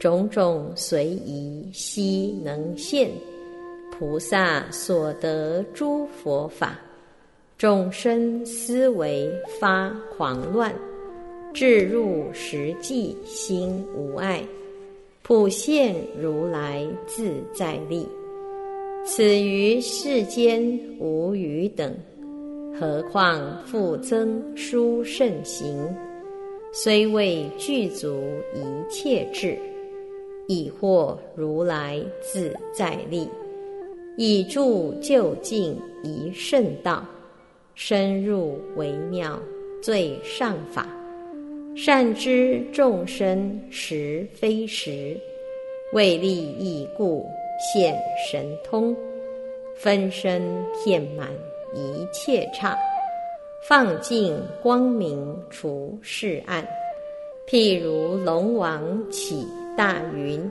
种种随宜悉能现。菩萨所得诸佛法，众生思维发狂乱，至入实际心无碍。普现如来自在力，此于世间无余等，何况复增殊胜行？虽未具足一切智，已获如来自在力，以助就近一圣道，深入微妙最上法。善知众生实非实，为利益故现神通，分身遍满一切刹，放尽光明除世暗。譬如龙王起大云，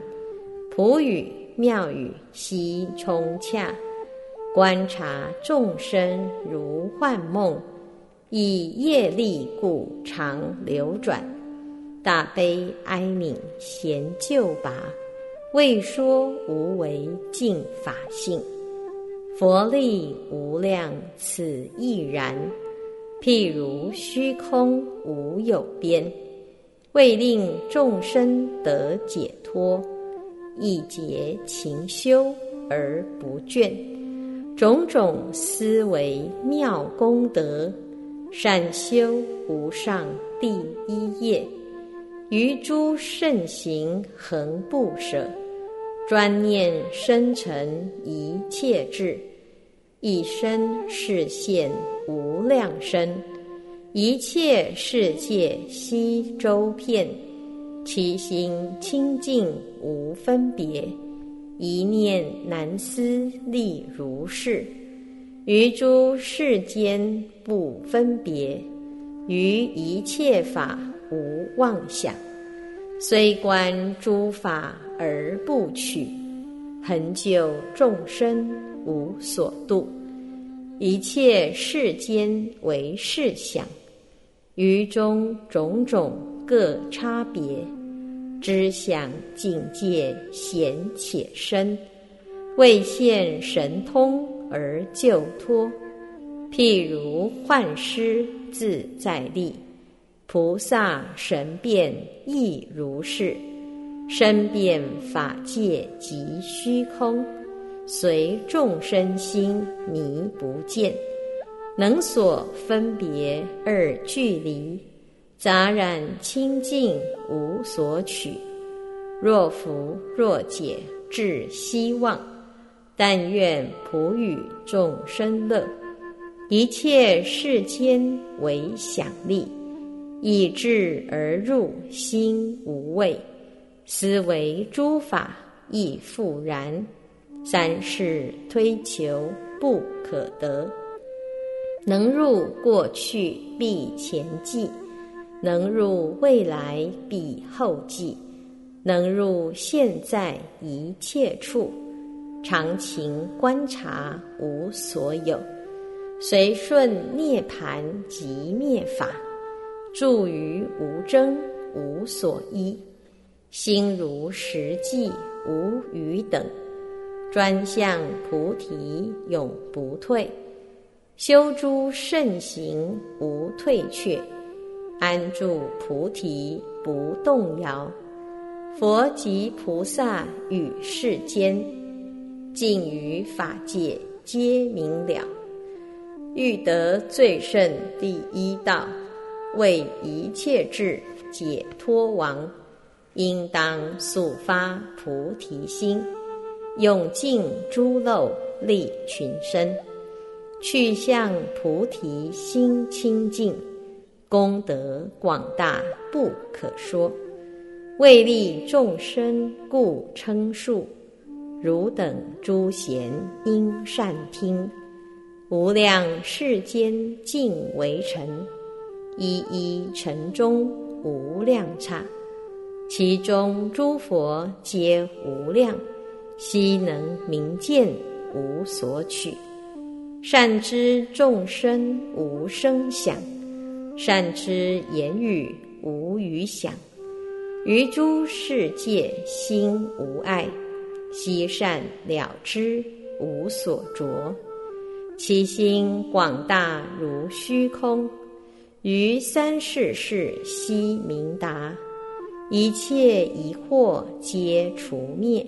普语妙语悉充洽，观察众生如幻梦。以业力故常流转，大悲哀悯贤救拔，未说无为尽法性。佛力无量此亦然。譬如虚空无有边，为令众生得解脱，一劫勤修而不倦，种种思维妙功德。善修无上第一业，于诸圣行恒不舍，专念深沉一切智，一生视现无量身，一切世界悉周遍，其心清净无分别，一念难思利如是。于诸世间不分别，于一切法无妄想，虽观诸法而不取，恒久众生无所度。一切世间为事想，于中种种各差别，知想境界显且深，未现神通。而救脱，譬如幻师自在力，菩萨神变亦如是，身变法界即虚空，随众生心迷不见，能所分别而距离，杂染清净无所取，若福若解至希望。但愿普与众生乐，一切世间为想力，以智而入心无畏，思维诸法亦复然。三世推求不可得，能入过去必前际，能入未来彼后际，能入现在一切处。常情观察无所有，随顺涅盘即灭法，住于无争无所依，心如实际无余等，专向菩提永不退，修诸圣行无退却，安住菩提不动摇，佛及菩萨与世间。尽于法界皆明了，欲得最胜第一道，为一切智解脱王，应当速发菩提心，永尽诸漏利群生，去向菩提心清净，功德广大不可说，为利众生故称数。汝等诸贤应善听，无量世间尽为尘，一一尘中无量刹，其中诸佛皆无量，悉能明见无所取。善知众生无声响，善知言语无余想，于诸世界心无碍。悉善了知，无所着，其心广大如虚空，于三世世悉明达，一切疑惑皆除灭，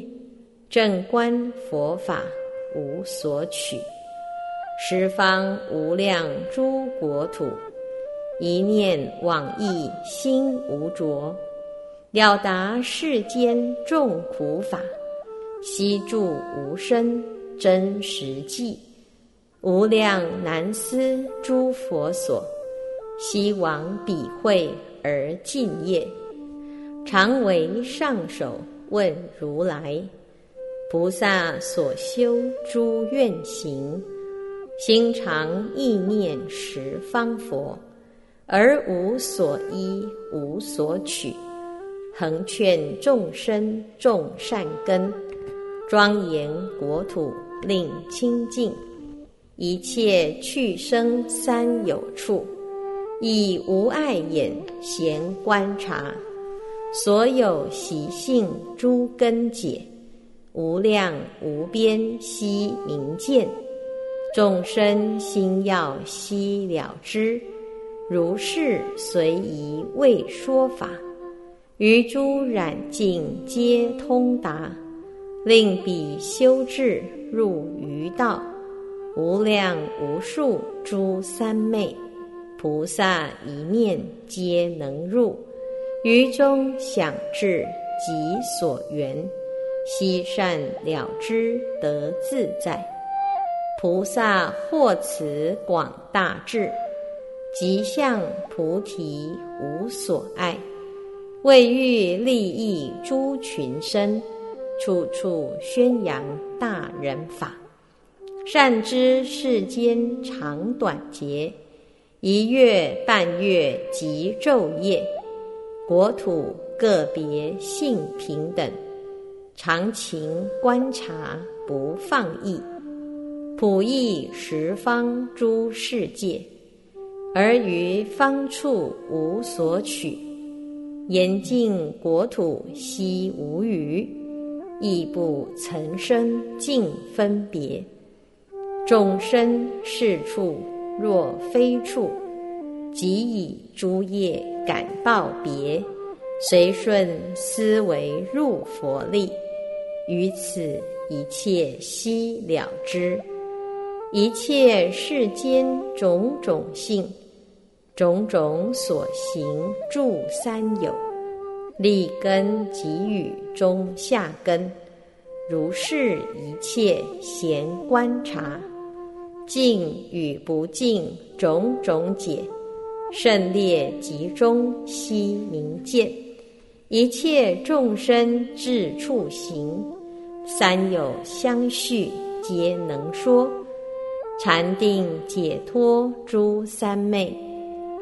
正观佛法无所取，十方无量诸国土，一念往意心无着，了达世间众苦法。悉住无生真实际，无量难思诸佛所，悉往彼会而敬业，常为上首问如来：菩萨所修诸愿行，心常意念十方佛，而无所依无所取，恒劝众生种善根。庄严国土令清净，一切去生三有处，以无碍眼闲观察，所有习性诸根解，无量无边悉明见，众生心要悉了知，如是随宜为说法，于诸染净皆通达。令彼修智入于道，无量无数诸三昧菩萨一念皆能入，于中想智即所缘，悉善了知得自在。菩萨获此广大智，即向菩提无所爱，为欲利益诸群生，处处宣扬大人法。善知世间长短节，一月半月即昼夜，国土个别性平等，常情观察不放逸，普益十方诸世界，而于方处无所取，严禁国土悉无余，亦不曾生尽分别。众生是处若非处，即以诸业感报别，随顺思维入佛力，于此一切悉了知。一切世间种种性，种种所行住三有，立根给予中下根，如是一切闲观察。净与不净种种解，胜劣集中悉明见。一切众生至处行，三有相续皆能说。禅定解脱诸三昧，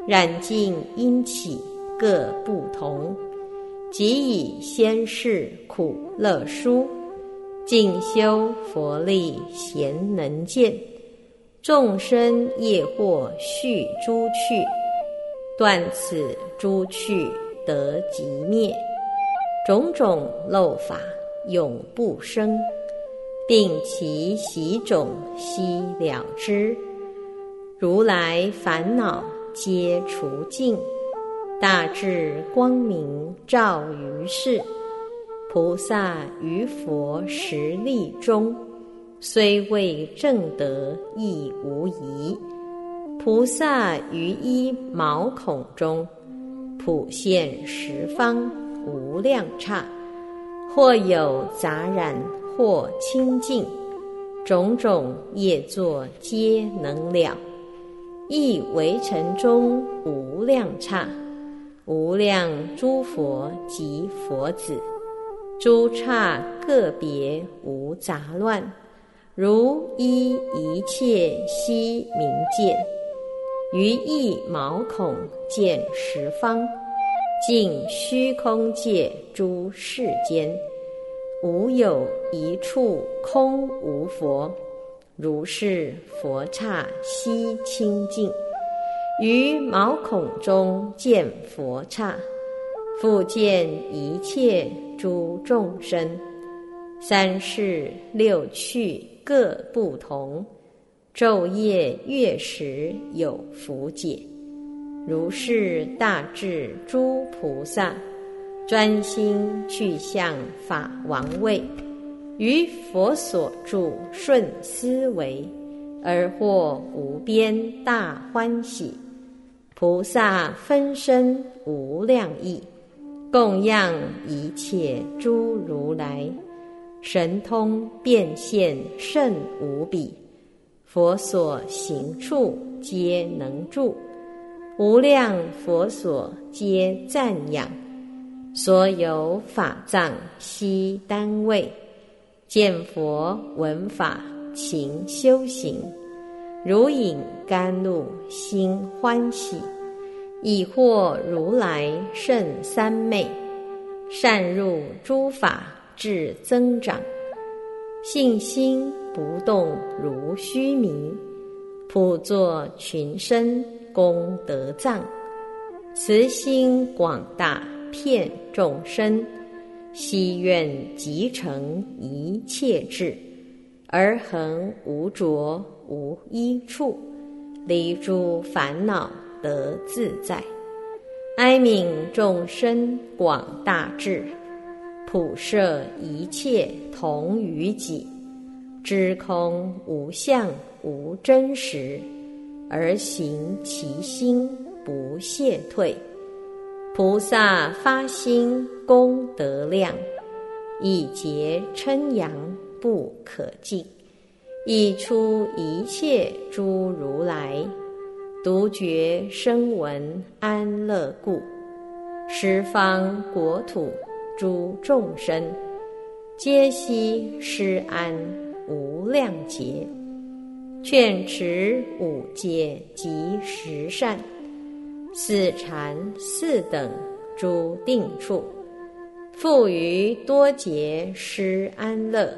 染净因起各不同。即以先世苦乐书，静修佛力贤能见。众生业惑续诸趣，断此诸趣得即灭，种种漏法永不生，定其习种悉了之。如来烦恼皆除尽，大智光明照于世，菩萨于佛实力中。虽未正得亦无疑，菩萨于一毛孔中，普现十方无量刹，或有杂染，或清净，种种业作皆能了。亦为尘中无量刹，无量诸佛及佛子，诸刹个别无杂乱。如一一切悉明见，于一毛孔见十方，尽虚空界诸世间，无有一处空无佛。如是佛刹悉清净，于毛孔中见佛刹，复见一切诸众生，三世六趣。各不同，昼夜月时有福解。如是大智诸菩萨，专心去向法王位，于佛所住顺思维，而获无边大欢喜。菩萨分身无量意，供养一切诸如来。神通变现甚无比，佛所行处皆能住，无量佛所皆赞扬，所有法藏悉单位，见佛闻法勤修行，如饮甘露心欢喜，已获如来胜三昧，善入诸法。智增长，信心不动如虚弥，普作群生功德藏，慈心广大遍众生，希愿集成一切智，而恒无着无依处，离诸烦恼得自在，哀悯众生广大智。普摄一切同于己，知空无相无真实，而行其心不懈退。菩萨发心功德量，以结称扬不可尽，以出一切诸如来，独觉声闻安乐故，十方国土诸众生，皆悉施安无量劫。劝持五戒及十善，四禅四等诸定处，复于多劫施安乐，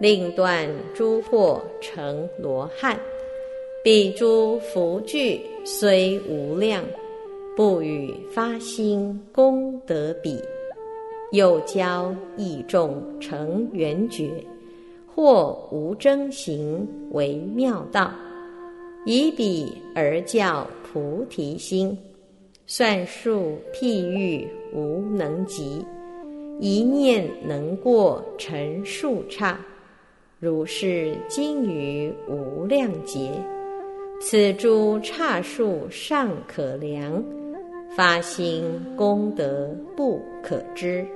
令断诸惑成罗汉。彼诸福聚虽无量，不与发心功德比。又教义众成圆觉。或无争行为妙道，以彼而教菩提心，算数譬喻无能及，一念能过成数刹，如是经于无量劫，此诸刹数尚可量，发心功德不可知，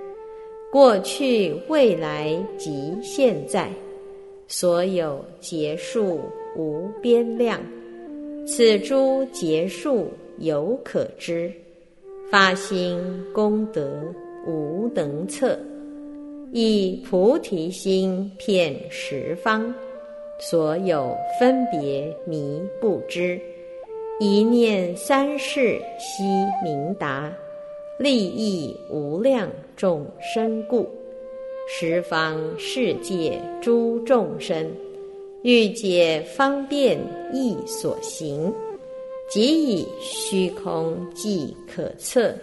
过去未来及现在。所有劫数无边量，此诸劫数有可知，发心功德无能测，以菩提心遍十方，所有分别迷不知，一念三世悉明达，利益无量众生故。十方世界诸众生，欲解方便意所行，即以虚空即可测，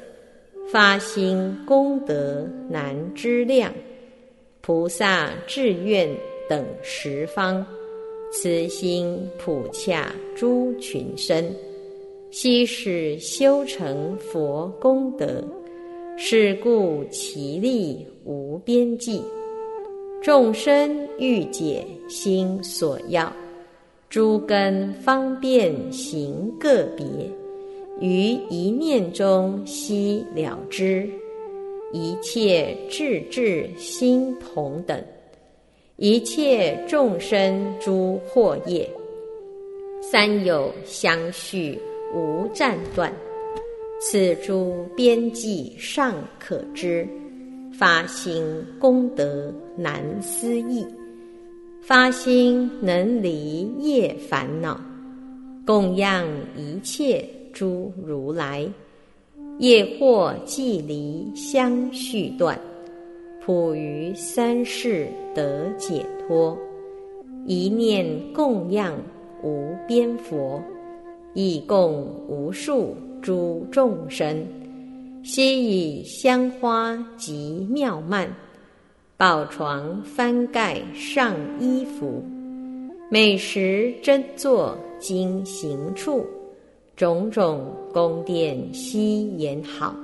发心功德难知量。菩萨志愿等十方，慈心普洽诸群生，悉使修成佛功德。是故其力无边际，众生欲解心所要，诸根方便行个别，于一念中悉了之。一切智智心同等，一切众生诸惑业，三有相续无暂断。此诸边际尚可知，发心功德难思议。发心能离业烦恼，供养一切诸如来，业惑既离相续断，普于三世得解脱。一念供养无边佛，以供无数。诸众生，悉以香花及妙曼，宝床翻盖上衣服，美食珍座经行处，种种宫殿悉言好。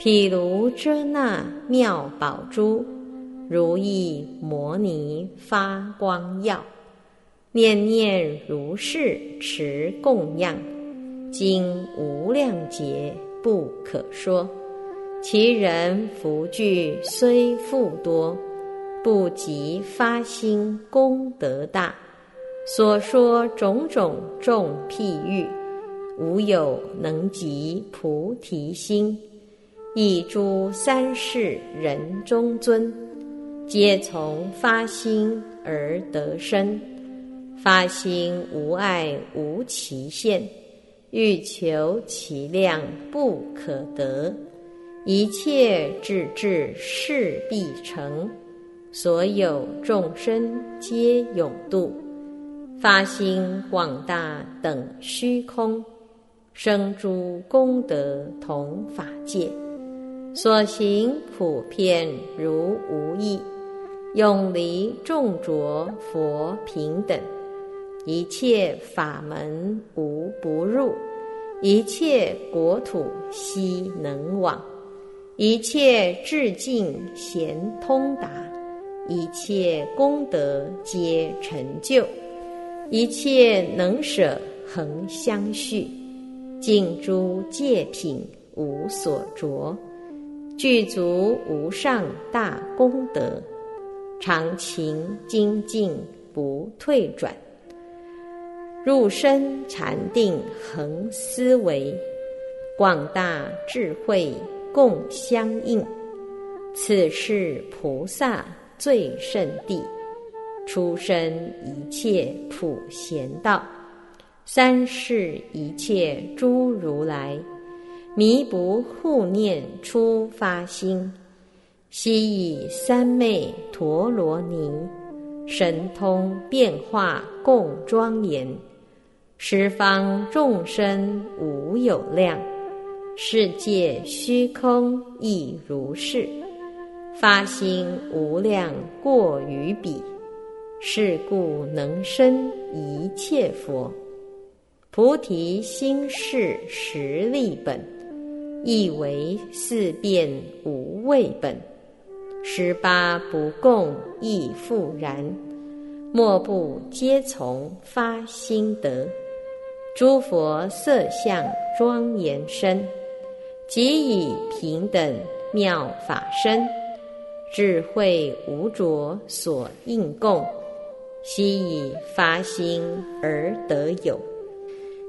譬如遮那妙宝珠，如意摩尼发光耀，念念如是持供养。经无量劫不可说，其人福聚虽复多，不及发心功德大。所说种种众譬喻，无有能及菩提心。以诸三世人中尊，皆从发心而得生。发心无碍无期限。欲求其量不可得，一切智智事必成。所有众生皆永度，发心广大等虚空，生诸功德同法界，所行普遍如无异，永离众浊佛平等。一切法门无不入，一切国土悉能往，一切智境贤通达，一切功德皆成就，一切能舍恒相续，净诸戒品无所着，具足无上大功德，常勤精进不退转，入深禅定恒思维，广大智慧共相应，此是菩萨最胜地，出生一切普贤道，三世一切诸如来。弥不护念初发心，悉以三昧陀罗尼神通变化共庄严，十方众生无有量，世界虚空亦如是。发心无量过于彼，是故能生一切佛。菩提心是实力本。亦为四变无畏本，十八不共亦复然。莫不皆从发心得，诸佛色相庄严身，即以平等妙法身，智慧无着所应供，悉以发心而得有，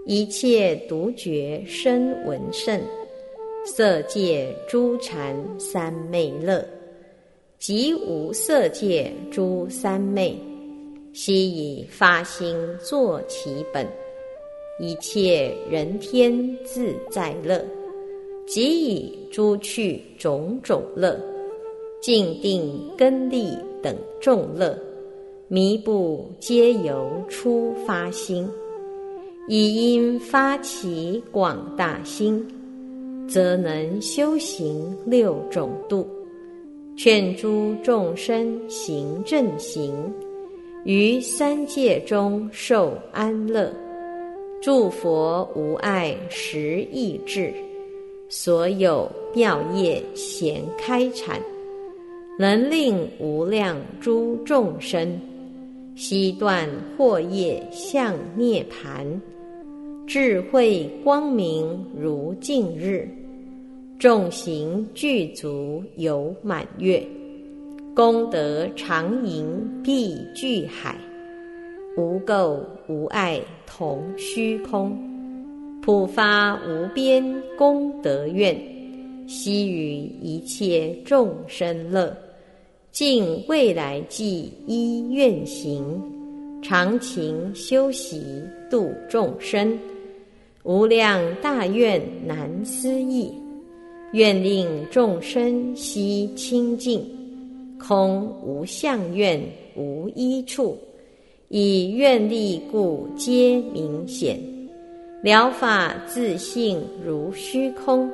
一切独觉身闻圣。色界诸禅三昧乐，即无色界诸三昧，悉以发心作其本。一切人天自在乐，即以诸趣种种乐，静定根利等众乐，弥不皆由初发心，以因发起广大心。则能修行六种度，劝诸众生行正行，于三界中受安乐，诸佛无碍实意志，所有妙业咸开阐，能令无量诸众生悉断惑业向涅盘。智慧光明如镜日，众行具足有满月，功德常盈必巨海，无垢无碍同虚空，普发无边功德愿，悉与一切众生乐，尽未来际依愿行，常勤修习度众生。无量大愿难思议，愿令众生悉清净，空无相愿无一处，以愿力故皆明显。了法自性如虚空，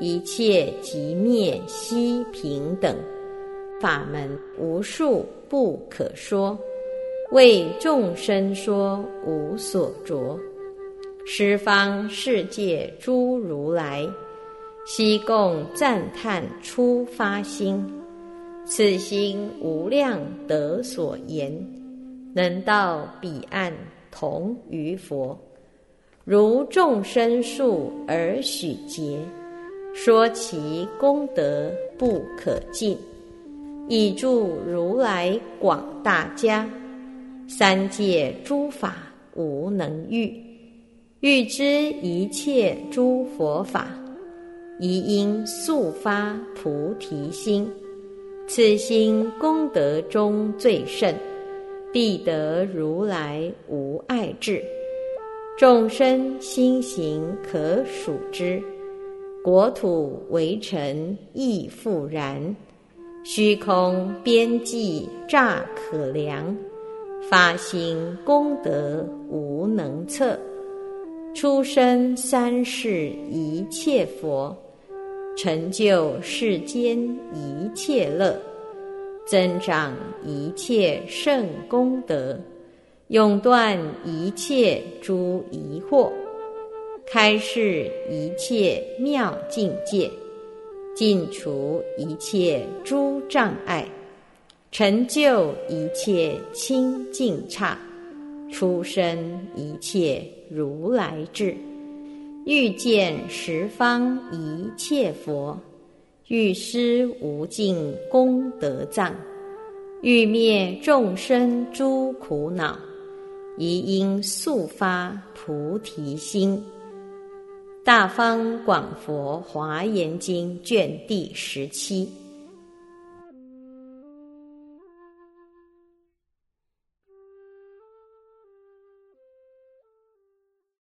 一切即灭悉平等。法门无数不可说，为众生说无所着。十方世界诸如来，悉共赞叹初发心，此心无量德所言，能到彼岸同于佛。如众生数而许劫，说其功德不可尽，以助如来广大家，三界诸法无能御。欲知一切诸佛法，宜应速发菩提心。此心功德中最甚，必得如来无碍智。众生心行可数之，国土为尘亦复然。虚空边际乍可量，发心功德无能测。出生三世一切佛，成就世间一切乐，增长一切圣功德，永断一切诸疑惑，开示一切妙境界，尽除一切诸障碍，成就一切清净刹。出生一切如来智，欲见十方一切佛，欲施无尽功德藏，欲灭众生诸苦恼，宜应速发菩提心。大方广佛华严经卷第十七。